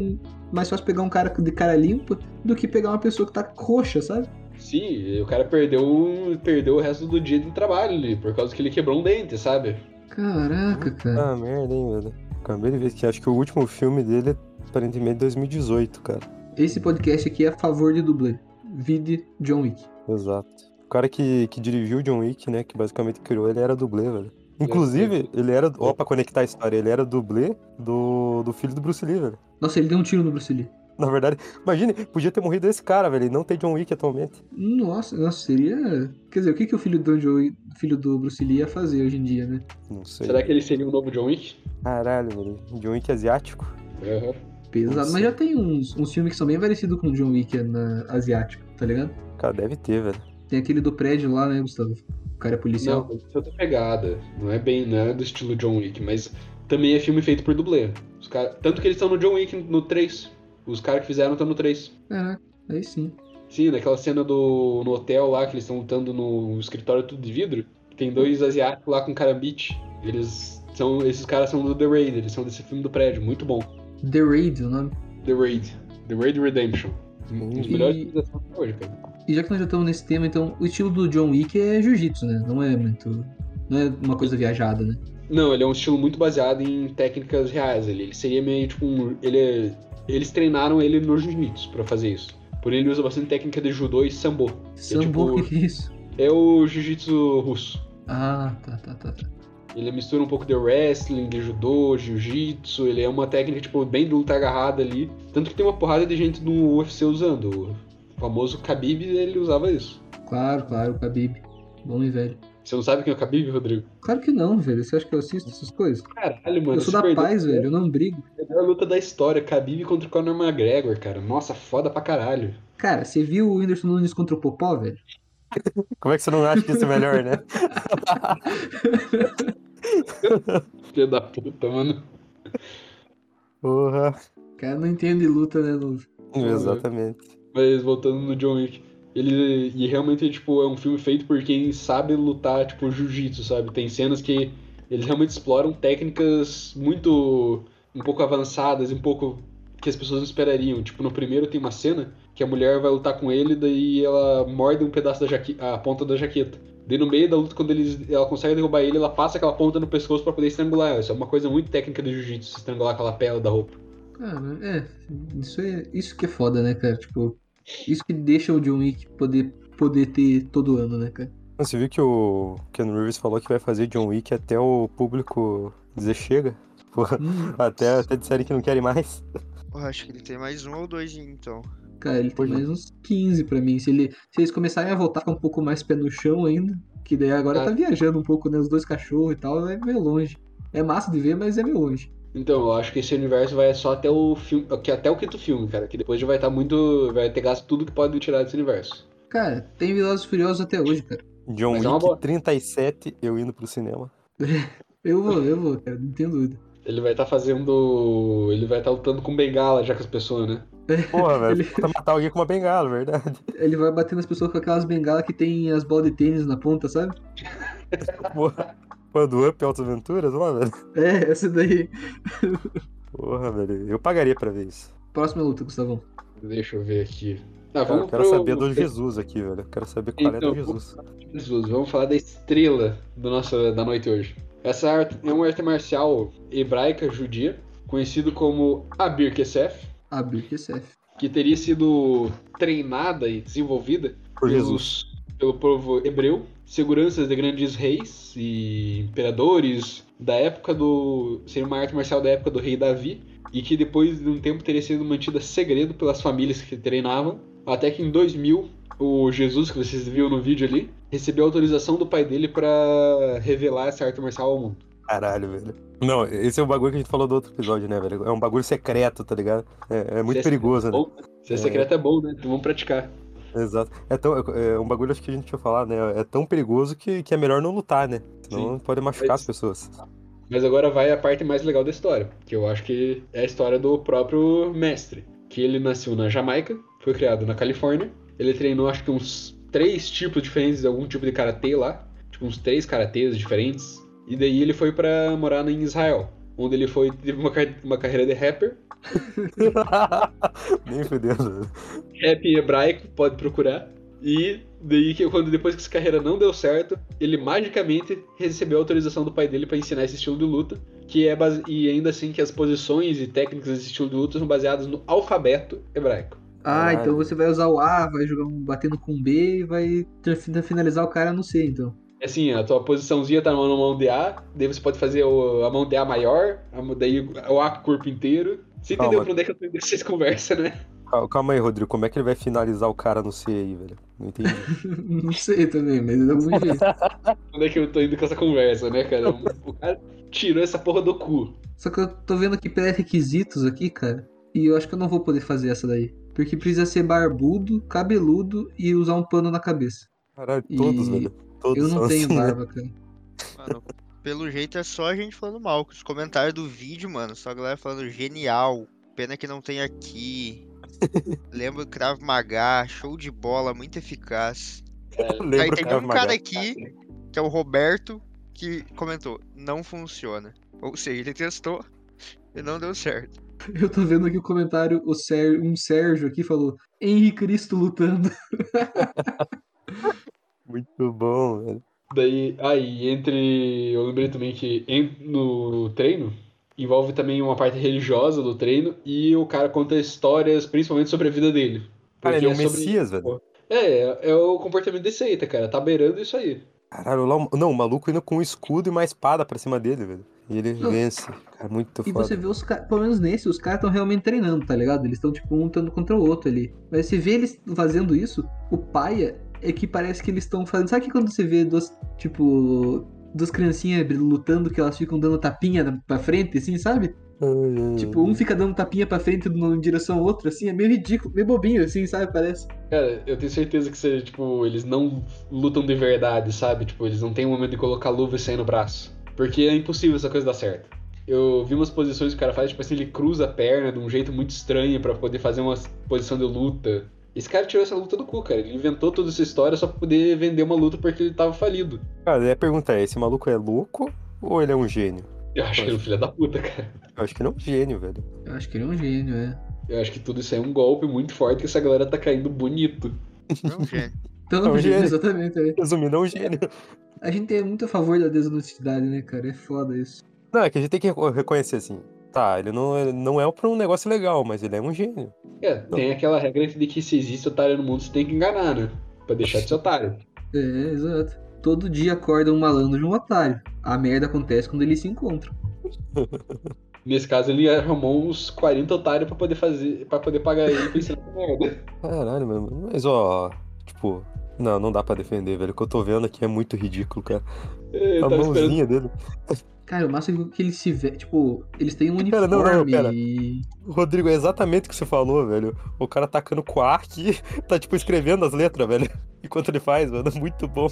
mais fácil pegar um cara de cara limpa do que pegar uma pessoa que tá roxa, sabe? Sim, o cara perdeu, perdeu o resto do dia de trabalho ali, por causa que ele quebrou um dente, sabe? Caraca, cara. Ah, merda, hein, velho. Acabei de ver que acho que o último filme dele é aparentemente 2018, cara. Esse podcast aqui é a favor de dublê. Vide John Wick. Exato. O cara que, que dirigiu o John Wick, né, que basicamente criou ele, era dublê, velho. Inclusive, ele era. Ó, pra conectar a história, ele era dublê do, do filho do Bruce Lee, velho. Nossa, ele deu um tiro no Bruce Lee. Na verdade, imagine, podia ter morrido esse cara, velho. E não ter John Wick atualmente. Nossa, nossa, seria. Quer dizer, o que, que o filho do, John Wick- filho do Bruce Lee ia fazer hoje em dia, né? Não sei. Será que ele seria o novo John Wick? Caralho, velho. John Wick asiático. Aham. Pesado. Nossa. Mas já tem uns, uns filmes que são bem parecidos com o John Wick na, asiático, tá ligado? Cara, deve ter, velho. Tem aquele do prédio lá, né, Gustavo? O cara é policial. Não, é outra pegada. Não é bem, não é do estilo John Wick, mas também é filme feito por dublê. Os cara... Tanto que eles estão no John Wick no 3. Os caras que fizeram estão no 3. Caraca, aí sim. Sim, naquela cena do no hotel lá, que eles estão lutando no escritório tudo de vidro, tem dois asiáticos lá com carambite. Eles são. Esses caras são do The Raid, eles são desse filme do prédio, muito bom. The Raid, o nome. The Raid. The Raid Redemption. Um dos E- melhores filmes da hoje, cara. E já que nós já estamos nesse tema, então, o estilo do John Wick é jiu-jitsu, né? Não é muito. Não é uma coisa viajada, né? Não, ele é um estilo muito baseado em técnicas reais. Ele, ele seria meio tipo um. Ele é- eles treinaram ele no jiu-jitsu pra fazer isso. Porém, ele usa bastante técnica de judô e sambo. Sambo, o tipo- que que é isso? É o jiu-jitsu russo. Ah, tá, tá, tá. tá. Ele mistura um pouco de wrestling, de judô, jiu-jitsu. Ele é uma técnica, tipo, bem de luta agarrada ali. Tanto que tem uma porrada de gente no UFC usando. O famoso Khabib, ele usava isso. Claro, claro, o Khabib. Bom e velho. Você não sabe quem é o Khabib, Rodrigo? Claro que não, velho. Você acha que eu assisto essas coisas? Caralho, mano. eu sou da perdeu paz, velho. Eu não brigo. A melhor luta da história. Khabib contra o Conor McGregor, cara. Nossa, foda pra caralho. Cara, você viu o Whindersson Nunes contra o Popó, velho? Como é que você não acha que isso é melhor, né? Filho da puta, mano. Porra. O cara não entende luta, né, Lu? Exatamente. Mas voltando no John Wick. Ele. E realmente, tipo, é um filme feito por quem sabe lutar, tipo, jiu-jitsu, sabe? Tem cenas que eles realmente exploram técnicas muito. um pouco avançadas, um pouco. que as pessoas não esperariam. Tipo, no primeiro tem uma cena que a mulher vai lutar com ele, daí ela morde um pedaço da jaqueta. a ponta da jaqueta. Daí no meio da luta, quando eles, ela consegue derrubar ele, ela passa aquela ponta no pescoço pra poder estrangular. Isso é uma coisa muito técnica de jiu-jitsu, estrangular aquela pele da roupa. Cara, é. Isso, é. isso que é foda, né, cara? Tipo, isso que deixa o John Wick poder, poder ter todo ano, né, cara? Você viu que o Ken Reeves falou que vai fazer John Wick até o público dizer chega? Porra, Hum, até, até disserem que não querem mais. Porra, acho que ele tem mais um ou dois então. cara, ele tem Pois é. mais uns 15 pra mim. Se, ele, se eles começarem a voltar com um pouco mais pé no chão ainda, que daí agora Ah. tá viajando um pouco, né? Os dois cachorros e tal, é meio longe. É massa de ver, mas é meio longe. Então, eu acho que esse universo vai só até o filme, que até o quinto filme, cara, que depois já vai estar muito, vai ter gasto tudo que pode tirar desse universo. Cara, tem Velozes Furiosos até hoje, cara. John é uma Wick boa. 37, eu indo pro cinema. Eu vou, eu vou, cara, não tenho dúvida. Ele vai estar fazendo, ele vai estar lutando com bengala já com as pessoas, né? Porra, velho, Ele- falta matar alguém com uma bengala, verdade. Ele vai bater nas pessoas com aquelas bengalas que tem as bolas de tênis na ponta, sabe? Porra. Pô, do Up Altas Aventuras lá, velho. É, essa daí. Porra, velho. Eu pagaria pra ver isso. Próxima luta, Gustavão. Deixa eu ver aqui. Ah, Cara, vamos eu quero pro- saber do Jesus aqui, velho. Eu quero saber qual é Então, do Jesus. Jesus, vamos falar da estrela do nosso, da noite hoje. Essa arte é uma arte marcial hebraica judia, conhecido como Abir Kesef, Abir Kesef. que teria sido treinada e desenvolvida Por pelos- Jesus. pelo povo hebreu, seguranças de grandes reis e imperadores da época do. seria uma arte marcial da época do rei Davi, e que depois de um tempo teria sido mantida segredo pelas famílias que treinavam, até que em 2000 o Jesus, que vocês viram no vídeo ali, recebeu autorização do pai dele pra revelar essa arte marcial ao mundo. Caralho, velho. Não, esse é o bagulho que a gente falou do outro episódio, né, velho? É um bagulho secreto, tá ligado? É, é muito é perigoso, né? bom, Se é secreto é bom, né? Então vamos praticar. Exato. É, tão, é, é um bagulho acho que a gente tinha falar, né? É tão perigoso que, que é melhor não lutar, né? Senão pode machucar Mas- as pessoas. Mas agora vai a parte mais legal da história, que eu acho que é a história do próprio mestre. Que ele nasceu na Jamaica, foi criado na Califórnia. Ele treinou acho que uns três tipos diferentes de algum tipo de karatê lá, tipo uns três karatês diferentes. E daí ele foi pra morar em Israel, onde ele foi teve uma, uma carreira de rapper, Nem fudendo. rap em hebraico, pode procurar. E daí que quando depois que essa carreira não deu certo, ele magicamente recebeu a autorização do pai dele pra ensinar esse estilo de luta, que é base... e ainda assim que as posições e técnicas desse estilo de luta são baseadas no alfabeto hebraico. Ah, Caralho. então você vai usar o A, vai jogar um batendo com B e vai finalizar o cara no C, então. É assim, a tua posiçãozinha tá na mão de A, daí você pode fazer o- a mão de A maior, daí o A com o corpo inteiro. Você Calma. entendeu pra onde é que eu tô indo vocês conversam, né? Cal- Calma aí, Rodrigo. Como é que ele vai finalizar o cara no C aí, velho? Não entendi. Não sei também, mas de algum jeito. Onde é que eu tô indo com essa conversa, né, cara? O cara tirou essa porra do cu. Só que eu tô vendo aqui pré-requisitos aqui, cara. E eu acho que eu não vou poder fazer essa daí. Porque precisa ser barbudo, cabeludo e usar um pano na cabeça. Caralho, todos, E velho. Todos Eu são não tenho assim, né? barba, cara. Mano, pelo jeito é só a gente falando mal. Os comentários do vídeo, mano, só a galera falando genial. Pena que não tem aqui. Lembra o Krav Maga, show de bola, muito eficaz. Eu Aí lembro um Maga. cara aqui, que é o Roberto, que comentou, não funciona. Ou seja, ele testou e não deu certo. Eu tô vendo aqui o comentário, o Sér- um Sérgio aqui falou: Henri Cristo lutando. Muito bom, velho. Daí, aí, entre. Eu lembrei também que em- no treino envolve também uma parte religiosa do treino e o cara conta histórias, principalmente sobre a vida dele. Cara, ele é um sobre- Messias, velho. É, é, é o comportamento de seita, cara. Tá beirando isso aí. Caralho, lá, o- não, o maluco indo com um escudo e uma espada pra cima dele, velho. E ele Não. vence. Cara, muito E foda. você vê os caras, pelo menos nesse, os caras estão realmente treinando, tá ligado? Eles estão, tipo, um lutando contra o outro ali. Mas você vê eles fazendo isso, o paia é que parece que eles estão fazendo. Sabe que quando você vê duas, tipo, duas criancinhas lutando que elas ficam dando tapinha na- pra frente, assim, sabe? Ai, Tipo, um fica dando tapinha pra frente em direção ao outro, assim, é meio ridículo, meio bobinho, assim, sabe? Parece. Cara, eu tenho certeza que seja, tipo, eles não lutam de verdade, sabe? Tipo, eles não têm um momento de colocar luva e sair no braço. Porque é impossível essa coisa dar certo. Eu vi umas posições que o cara faz, tipo assim, ele cruza a perna de um jeito muito estranho pra poder fazer uma posição de luta. Esse cara tirou essa luta do cu, cara. Ele inventou toda essa história só pra poder vender uma luta porque ele tava falido. Cara, daí a pergunta é: esse maluco é louco ou ele é um gênio? Eu acho que ele é um filho da puta, cara. Eu acho que ele é um gênio, velho. Eu acho que ele é um gênio, é. Eu acho que tudo isso aí é um golpe muito forte que essa galera tá caindo bonito. É um gênio. Então, É um gênio. exatamente, é. Resumindo, é um gênio. A gente é muito a favor da desonestidade, né, cara? É foda isso. Não, é que a gente tem que reco- reconhecer assim. Tá, ele não, ele não é pra um negócio legal, mas ele é um gênio. É, tem aquela regra de que se existe otário no mundo, você tem que enganar, né? Pra deixar de ser otário. É, exato. Todo dia acorda um malandro de um otário. A merda acontece quando eles se encontram. Nesse caso, ele arrumou uns 40 otários pra poder fazer, para poder pagar ele pra ensinar merda. Caralho, mano. Mas ó, tipo, não, não dá pra defender, velho. O que eu tô vendo aqui é muito ridículo, cara. Eu A tava esperando. mãozinha dele. Cara, o máximo que eles se vê, tipo, eles têm um Pera, uniforme não, não, pera. e. Rodrigo, é exatamente o que você falou, velho. O cara tacando quark tá, tipo, escrevendo as letras, velho. Enquanto ele faz, mano. Muito bom.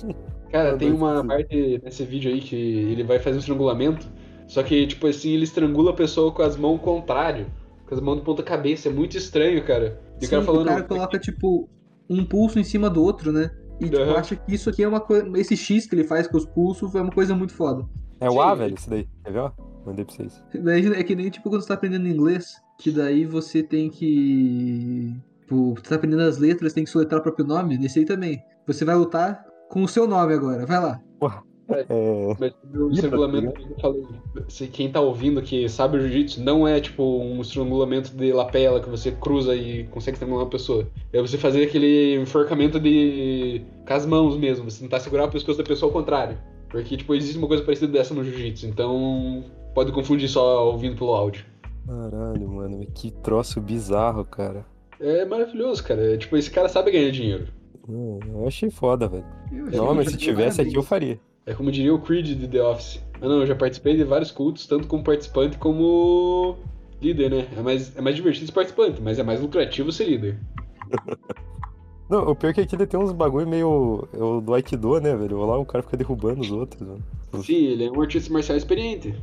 Cara, tem não, uma parte nesse vídeo aí que ele vai fazer um estrangulamento. Só que, tipo assim, ele estrangula a pessoa com as mãos contrário. Com as mãos de ponta cabeça. É muito estranho, cara. E Sim, o cara falando. o cara coloca, tipo, um pulso em cima do outro, né? E tipo, Aham. acha que isso aqui é uma coisa. Esse X que ele faz com os pulsos é uma coisa muito foda. É o. A, velho, isso daí. Quer ver, ó? Mandei pra vocês. Daí é que nem tipo quando você tá aprendendo inglês, que daí você tem que. Tipo, você tá aprendendo as letras, tem que soletrar o próprio nome. Nesse aí também. Você vai lutar com o seu nome agora, vai lá. É. Mas o Ih, estrangulamento tá que eu falei, se quem tá ouvindo que sabe o jiu-jitsu, não é tipo um estrangulamento de lapela que você cruza e consegue estrangular uma pessoa. É você fazer aquele enforcamento de. com as mãos mesmo, você tentar segurar o pescoço da pessoa ao contrário. Porque, tipo, existe uma coisa parecida dessa no jiu-jitsu, então pode confundir só ouvindo pelo áudio. Caralho, mano. Que troço bizarro, cara. É maravilhoso, cara. É, tipo, esse cara sabe ganhar dinheiro. Hum, Eu achei foda, velho. Não, mas se tivesse aqui eu faria. É como diria o Creed de The Office. Ah não, eu já participei de vários cultos, tanto como participante como líder, né? É mais, é mais divertido ser participante, mas é mais lucrativo ser líder. Não, o pior é que aqui ele tem uns bagulho meio. é o do Aikido, né, velho? Lá o cara fica derrubando os outros, mano. Sim, ele é um artista marcial experiente.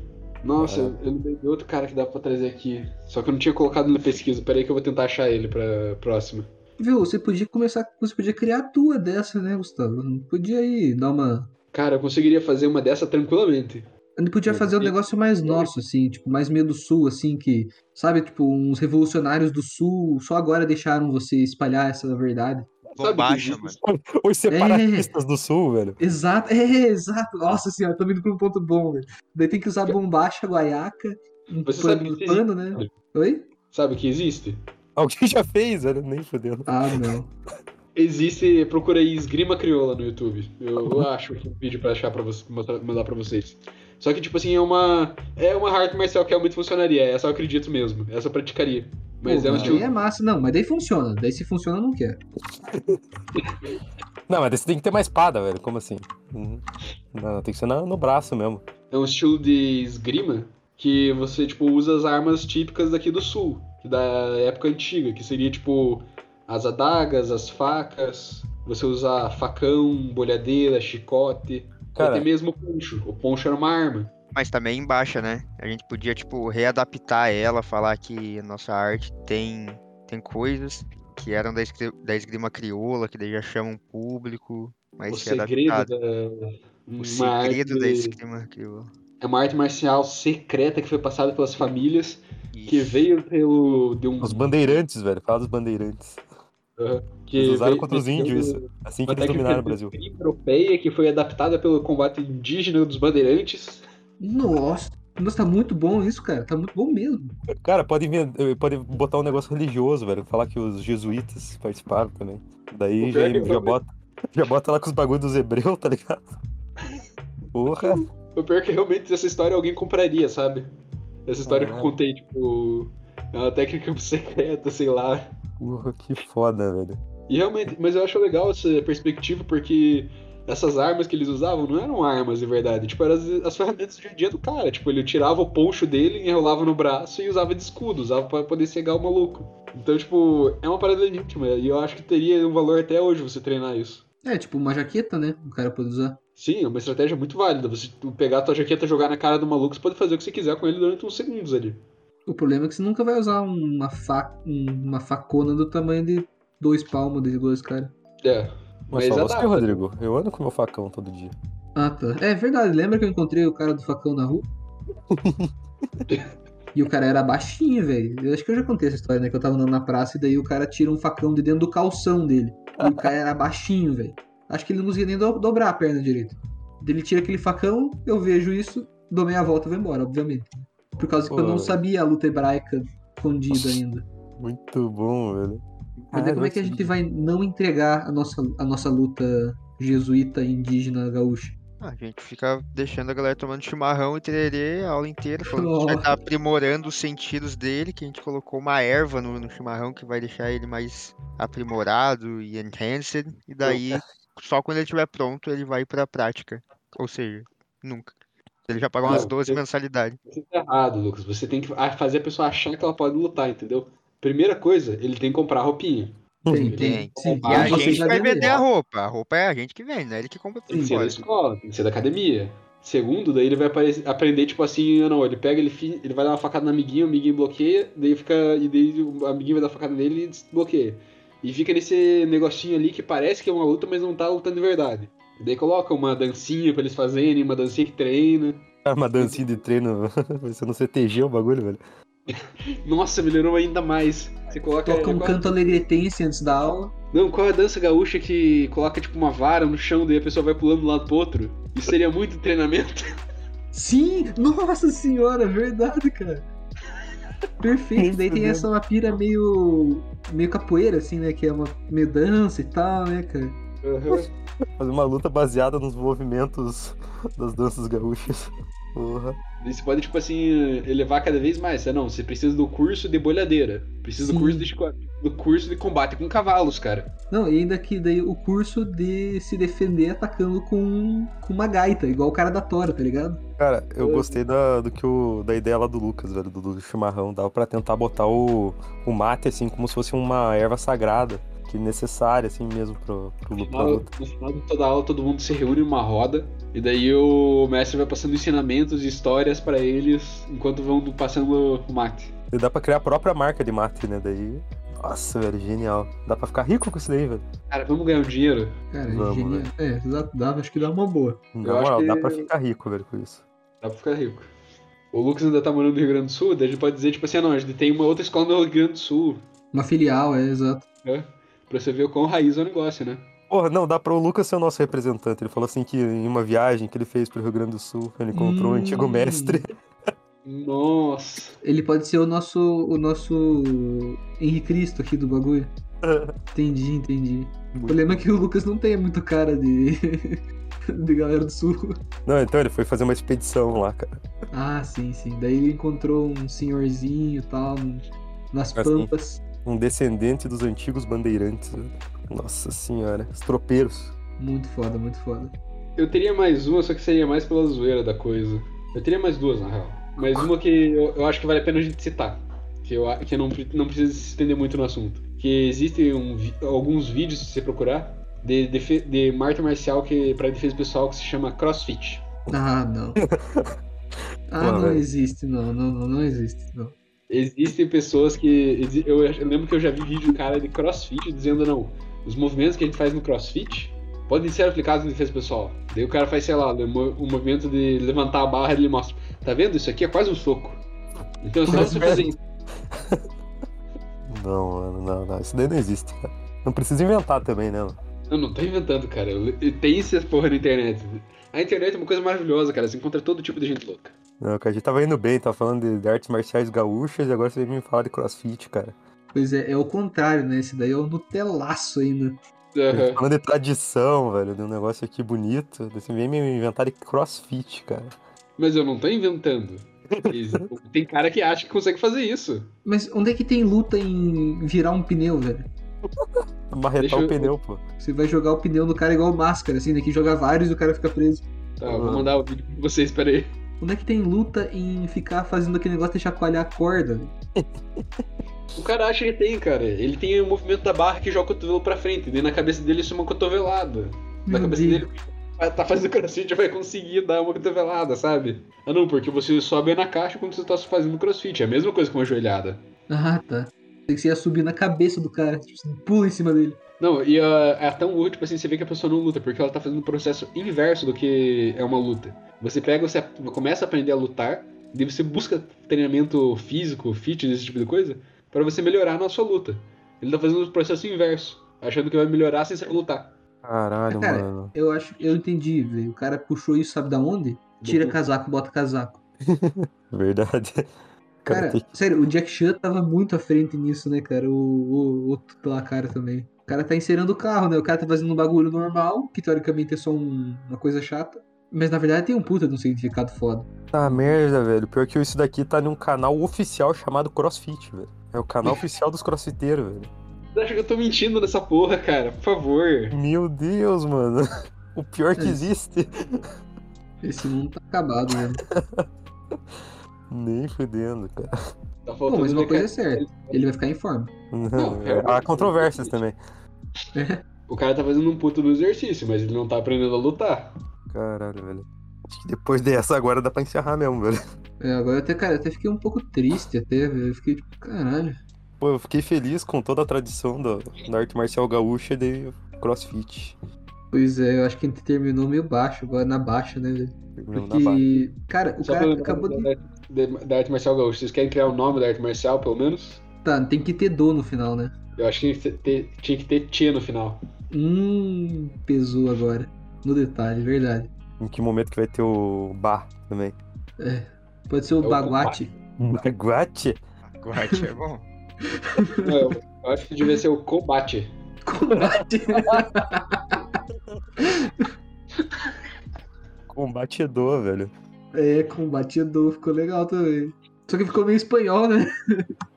Nossa, É. eu lembrei de outro cara que dá pra trazer aqui. Só que eu não tinha colocado na pesquisa. Peraí que eu vou tentar achar ele pra próxima. Viu, você podia começar. Você podia criar a tua dessa, né, Gustavo? Não podia aí dar uma. Cara, eu conseguiria fazer uma dessa tranquilamente. A gente podia fazer um negócio mais nosso, assim, tipo, mais meio do sul, assim, que, sabe, tipo, uns revolucionários do sul só agora deixaram você espalhar essa verdade. Sabe Bombacha, mano. Os separatistas do sul, velho. Exato, é, exato. Nossa senhora, tô indo pra um ponto bom, velho. Daí tem que usar bombacha, guaiaca, um Você pano, sabe que pano, né? Oi? Sabe que existe? Alguém já fez, velho? Nem fudendo. Ah, não. existe. Procura aí esgrima crioula no YouTube. Eu, eu acho um vídeo pra achar pra você, mostrar- mandar pra vocês. Só que, tipo assim, é uma. É uma arte marcial que realmente funcionaria. Essa eu acredito mesmo. Essa eu praticaria. Mas Pô, é um mas estilo. daí é massa. Não, mas daí funciona. Daí se funciona, eu não quero. Não, mas daí você tem que ter uma espada, velho. Como assim? Uhum. Não, tem que ser na- no braço mesmo. É um estilo de esgrima que você, tipo, usa as armas típicas daqui do sul, que da época antiga, que seria, tipo, as adagas, as facas, você usar facão, bolhadeira, chicote, Cara- até mesmo o poncho. O poncho era uma arma. Mas também em baixa, né? A gente podia, tipo, readaptar ela, falar que a nossa arte tem, tem coisas que eram da, esgri- da esgrima crioula, que daí já chamam público, mas o ser segredo adaptado. da... O uma segredo arte- da esgrima crioula. É uma arte marcial secreta que foi passada pelas famílias, que veio pelo... De um... Os bandeirantes, velho. Fala dos bandeirantes. Aham. que Eles usaram contra os índios isso. Assim que eles dominaram o técnica Brasil. europeia que foi adaptada pelo combate indígena dos bandeirantes. Nossa, nossa, tá muito bom isso, cara. Tá muito bom mesmo. Cara, pode, eh, pode botar um negócio religioso, velho. Falar que os jesuítas participaram também. Daí O já, é já bota, já bota lá com os bagulhos dos hebreus, tá ligado? Porra. O pior é que realmente essa história alguém compraria, sabe? Essa história que eu contei, tipo, é uma técnica secreta, sei lá. Porra, que foda, velho. E realmente, mas eu acho legal essa perspectiva porque essas armas que eles usavam não eram armas de verdade, tipo, eram as, as ferramentas do dia a dia do cara. Tipo, ele tirava o poncho dele, enrolava no braço e usava de escudo, usava pra poder cegar o maluco. Então, tipo, é uma parada legítima e eu acho que teria um valor até hoje você treinar isso. É, tipo uma jaqueta, né? O cara pode usar. Sim, é uma estratégia muito válida. Você pegar a tua jaqueta, jogar na cara do maluco, você pode fazer o que você quiser com ele durante uns segundos ali. O problema é que você nunca vai usar uma, fa... uma facona do tamanho de dois palmos de dois caras. É. Mas, Mas só você, adapta. Rodrigo. Eu ando com meu facão todo dia. Ah, tá. É verdade. Lembra que eu encontrei o cara do facão na rua? e o cara era baixinho, velho. Eu acho que eu já contei essa história, né? Que eu tava andando na praça e daí o cara tira um facão de dentro do calção dele. E o cara era baixinho, velho. Acho que ele não conseguia nem do- dobrar a perna direito. Ele tira aquele facão, eu vejo isso, dou meia volta e vou embora, obviamente. Por causa que eu não Pô. sabia a luta hebraica escondida ainda. Muito bom, velho. Mas daí como é que a gente vai não entregar a nossa, a nossa luta jesuíta indígena gaúcha? Ah, a gente fica deixando a galera tomando chimarrão e tererê a aula inteira, falando que a gente vai estar aprimorando os sentidos dele, que a gente colocou uma erva no, no chimarrão que vai deixar ele mais aprimorado e enhanced, e daí, só quando ele estiver pronto, ele vai pra prática. Ou seja, nunca. Ele já pagou umas Não, 12 eu- mensalidades. Você tá errado, Lucas. Você tem que fazer a pessoa achar que ela pode lutar, entendeu? Primeira coisa, ele tem que comprar roupinha. Tem, Tem. Sim, E a gente vai vender a roupa. A roupa é a gente que vende, não é ele que compra por Tem que ser da escola, tem que ser da academia. Segundo, daí ele vai aprender, tipo assim, ah, não, ele pega, ele, ele vai dar uma facada no amiguinho, o amiguinho bloqueia, daí fica. E daí o amiguinho vai dar facada nele e desbloqueia. E fica nesse negocinho ali que parece que é uma luta, mas não tá lutando de verdade. E daí coloca uma dancinha pra eles fazerem, uma dancinha que treina. Uma dancinha de treino. Você não CTG o bagulho, velho. Nossa, melhorou ainda mais. Você coloca. Toca um qual- canto alegretense antes da aula. Não, qual é a dança gaúcha que coloca tipo uma vara no chão, daí a pessoa vai pulando de um lado pro outro? Isso seria muito treinamento. Sim! Nossa senhora, verdade, cara. Perfeito. Nem Daí tem fudendo. essa uma pira meio. meio capoeira, assim, né? Que é uma meio dança e tal, né, cara? Fazer uma luta baseada nos movimentos das danças gaúchas. Porra. Você pode, tipo assim, elevar cada vez mais. Você, não, você precisa do curso de bolhadeira. Precisa Sim. do curso de, do curso de combate com cavalos, cara. Não, e ainda que daí o curso de se defender atacando com, com uma gaita, igual o cara da Tora, tá ligado? Cara, eu Eu- gostei da, do que o, da ideia lá do Lucas, velho, do, do chimarrão. Dava pra tentar botar o, o mate, assim, como se fosse uma erva sagrada. Que necessária, assim mesmo, pro, pro, No final, luta. no final de toda aula, todo mundo se reúne numa roda. E daí o mestre vai passando ensinamentos e histórias pra eles enquanto vão passando o mate. E dá pra criar a própria marca de mate, né? Daí. Nossa, velho, genial. Dá pra ficar rico com isso daí, velho. Cara, vamos ganhar um dinheiro? Cara, Vamos, genial. É, exato, dá, acho que dá uma boa. Na moral, que- dá pra ficar rico, velho, com isso. Dá pra ficar rico. O Lucas ainda tá morando no Rio Grande do Sul, daí a gente pode dizer, tipo assim, ah, não, a gente tem uma outra escola no Rio Grande do Sul, Uma filial, é, exato. né? Pra você ver o quão raiz é o negócio, né? Porra, não, dá pra o Lucas ser o nosso representante. Ele falou assim que em uma viagem que ele fez pro Rio Grande do Sul, ele encontrou um Hum. antigo mestre. Nossa. Ele pode ser o nosso. o nosso Henrique Cristo aqui do bagulho. Entendi, entendi. O Muito problema é que o Lucas não tem muito cara de. de galera do sul. Não, então ele foi fazer uma expedição lá, cara. Ah, sim, sim. Daí ele encontrou um senhorzinho e tal, nas Assim. pampas. Um descendente dos antigos bandeirantes. Nossa senhora, os tropeiros. Muito foda, muito foda. Eu teria mais uma, só que seria mais pela zoeira da coisa. Eu teria mais duas, na real. Mas uma que eu, eu acho que vale a pena a gente citar. Que, eu, que não, não precisa se estender muito no assunto. Que existem um alguns vídeos, se você procurar, de, defe- de arte marcial que, pra defesa pessoal que se chama CrossFit. Ah, não. Ah, não velho. existe, não, não, não, não existe, não. Existem pessoas que. Eu, eu lembro que eu já vi vídeo do cara de crossfit dizendo, não, os movimentos que a gente faz no crossfit podem ser aplicados em defesa pessoal. Daí o cara faz, sei lá, o o movimento de levantar a barra ele mostra. Tá vendo? Isso aqui é quase um soco. Então só você fazer isso. Não, mano, não, não. Isso daí não existe, cara. Não precisa inventar também, né? mano? Eu não tô inventando, cara. Eu- Tem essa porra na internet. A internet é uma coisa maravilhosa, cara. Você encontra todo tipo de gente louca. Não, cara, a gente tava indo bem, tava falando de, de artes marciais gaúchas e agora você vem me falar de crossfit, cara. Pois é, é o contrário, né? Esse daí é o Nutelaço ainda. Aham. Falando de tradição, velho, de um negócio aqui bonito. Você vem me inventar de crossfit, cara. Mas eu não tô inventando. Tem cara que acha que consegue fazer isso. Mas onde é que tem luta em virar um pneu, velho? Marretar o eu- pneu, pô. Você vai jogar o pneu no cara igual máscara, assim, daqui joga vários e o cara fica preso. Tá, eu vou mandar o vídeo pra vocês, peraí. Onde é que tem luta em ficar fazendo aquele negócio de chacoalhar a corda? O cara acha que tem, cara. Ele tem o movimento da barra que joga o cotovelo pra frente. E daí na cabeça dele isso é uma cotovelada. Na Meu cabeça Deus. dele, ah, tá fazendo crossfit vai conseguir dar uma cotovelada, sabe? Ah não, porque você sobe na caixa quando você tá fazendo crossfit. É a mesma coisa que uma joelhada. Ah, tá. Tem que você ia subir na cabeça do cara, tipo, assim, pula em cima dele. Não, e ah, é tão útil, tipo assim, você vê que a pessoa não luta, porque ela tá fazendo um processo inverso do que é uma luta. Você pega, você começa a aprender a lutar, daí você busca treinamento físico, fitness, esse tipo de coisa, pra você melhorar na sua luta. Ele tá fazendo o processo inverso, achando que vai melhorar sem saber lutar. Caralho, Cara, mano. Eu acho, eu entendi, velho. O cara puxou isso, sabe da onde? Tira Do- casaco, bota casaco. Verdade. Cara, tem- sério, o Jack Chan tava muito à frente nisso, né, cara? O, o outro lá, cara, também. O cara tá encerando o carro, né? O cara tá fazendo um bagulho normal, que teoricamente é só um- uma coisa chata. Mas na verdade tem um puta de um significado foda. Tá merda, velho. Pior que isso daqui tá num canal oficial chamado CrossFit, velho. É o canal oficial dos crossfiteiros, velho. Você acha que eu tô mentindo nessa porra, cara? Por favor. Meu Deus, mano. O pior que É. existe. Esse mundo tá acabado, né? Nem fudendo, cara. Tá faltando mas uma coisa é certa. Ele vai ficar em forma. Não, é- há controvérsias também. O cara tá fazendo um puto do exercício, mas ele não tá aprendendo a lutar. Caralho, velho. Acho que depois dessa agora dá pra encerrar mesmo, velho. É, agora eu até, cara, até fiquei um pouco triste até, velho. Eu fiquei tipo, caralho. Pô, eu fiquei feliz com toda a tradição da, da arte marcial gaúcha e de crossfit. Pois é, eu acho que a gente terminou meio baixo, agora na baixa, né, velho? Porque, cara, o Só cara acabou de. da, da- da arte marcial gaúcha. Vocês querem criar o nome da arte marcial, pelo menos? Tá, tem que ter dor no final, né? Eu acho que tinha que ter, tinha que ter tia no final. Hum, pesou agora. No detalhe, verdade. Em que momento que vai ter o bar também? É. Pode ser o É o baguate. Baguate? Guate é bom. Não, eu, eu acho que devia ser o combate. Combate. Combatedor, velho. é, combatedor, ficou legal também. Só que ficou meio espanhol, né?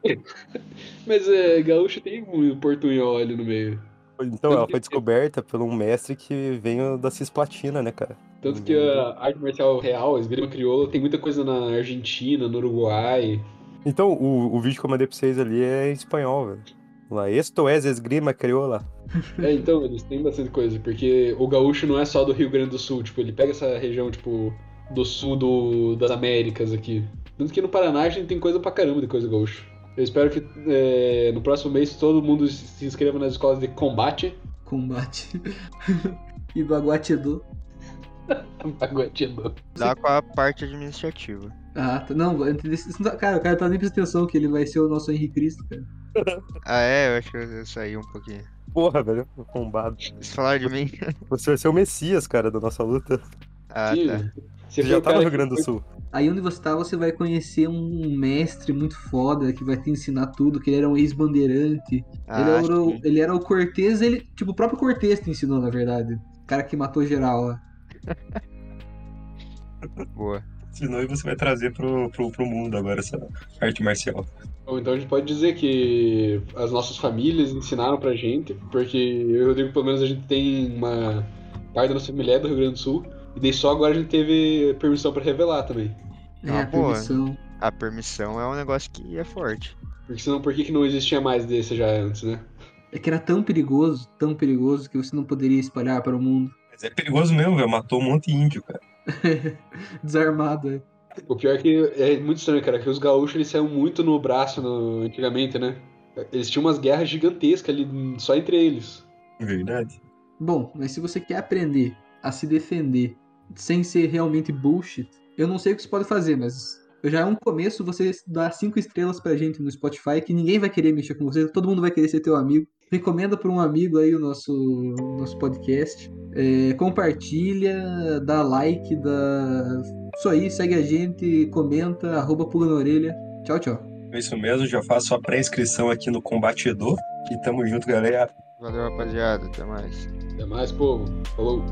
Mas é, gaúcho tem um portunhol ali no meio. Então, ela foi descoberta por um mestre que veio da Cisplatina, né, cara? Tanto que a arte marcial real, a esgrima crioula, tem muita coisa na Argentina, no Uruguai. Então, o, o vídeo que eu mandei pra vocês ali é em espanhol, velho. Lá, esto es esgrima crioula. É, então, eles têm bastante coisa, porque o gaúcho não é só do Rio Grande do Sul, tipo, ele pega essa região, tipo, do sul do, das Américas aqui. Tanto que no Paraná a gente tem coisa pra caramba de coisa gaúcho. Eu espero que é, no próximo mês todo mundo se inscreva nas escolas de combate. Combate. e baguatedor. Aguentando. Dá com a parte administrativa. Ah, tá. Não, tá- cara, o cara tá nem prestando atenção que ele vai ser o nosso Henrique Cristo, cara. Ah, é? Eu acho que eu saí um pouquinho. Porra, velho, combado. Vocês falaram de mim? Você vai ser o Messias, cara, da nossa luta. Ah, Sim, tá. Você Você já tá no Rio Grande do Sul. Aí onde você tá, você vai conhecer um mestre muito foda que vai te ensinar tudo, que ele era um ex-bandeirante. ele, Ah, era o- ele era o Cortez, ele. Tipo, o próprio Cortez te ensinou, na verdade. O cara que matou geral lá. Boa. Senão aí você vai trazer pro, pro, pro mundo agora essa arte marcial. Ou então a gente pode dizer que as nossas famílias ensinaram pra gente, porque eu o Rodrigo, pelo menos, a gente tem uma parte da nossa família é do Rio Grande do Sul, e daí só agora a gente teve permissão pra revelar também. É, Ah, a boa. permissão. A permissão é um negócio que é forte. Porque senão, por que, que não existia mais desse já antes, né? É que era tão perigoso, tão perigoso, que você não poderia espalhar para o mundo. Mas é perigoso mesmo, velho. Matou um monte de índio, cara. Desarmado, é. O pior é que é muito estranho, cara, que os gaúchos eles saíam muito no braço no- antigamente, né? Eles tinham umas guerras gigantescas ali, só entre eles. Verdade. Bom, mas se você quer aprender a se defender sem ser realmente bullshit, eu não sei o que você pode fazer, mas já é um começo você dar cinco estrelas pra gente no Spotify, que ninguém vai querer mexer com você, todo mundo vai querer ser teu amigo. Recomenda pra um amigo aí o nosso, nosso podcast. É, compartilha, dá like, dá. Isso aí, segue a gente, comenta, arroba pulga na orelha. Tchau, tchau. É isso mesmo, já faço a pré-inscrição aqui no Combatedor. E tamo junto, galera. Valeu, rapaziada. Até mais. Até mais, povo. Falou.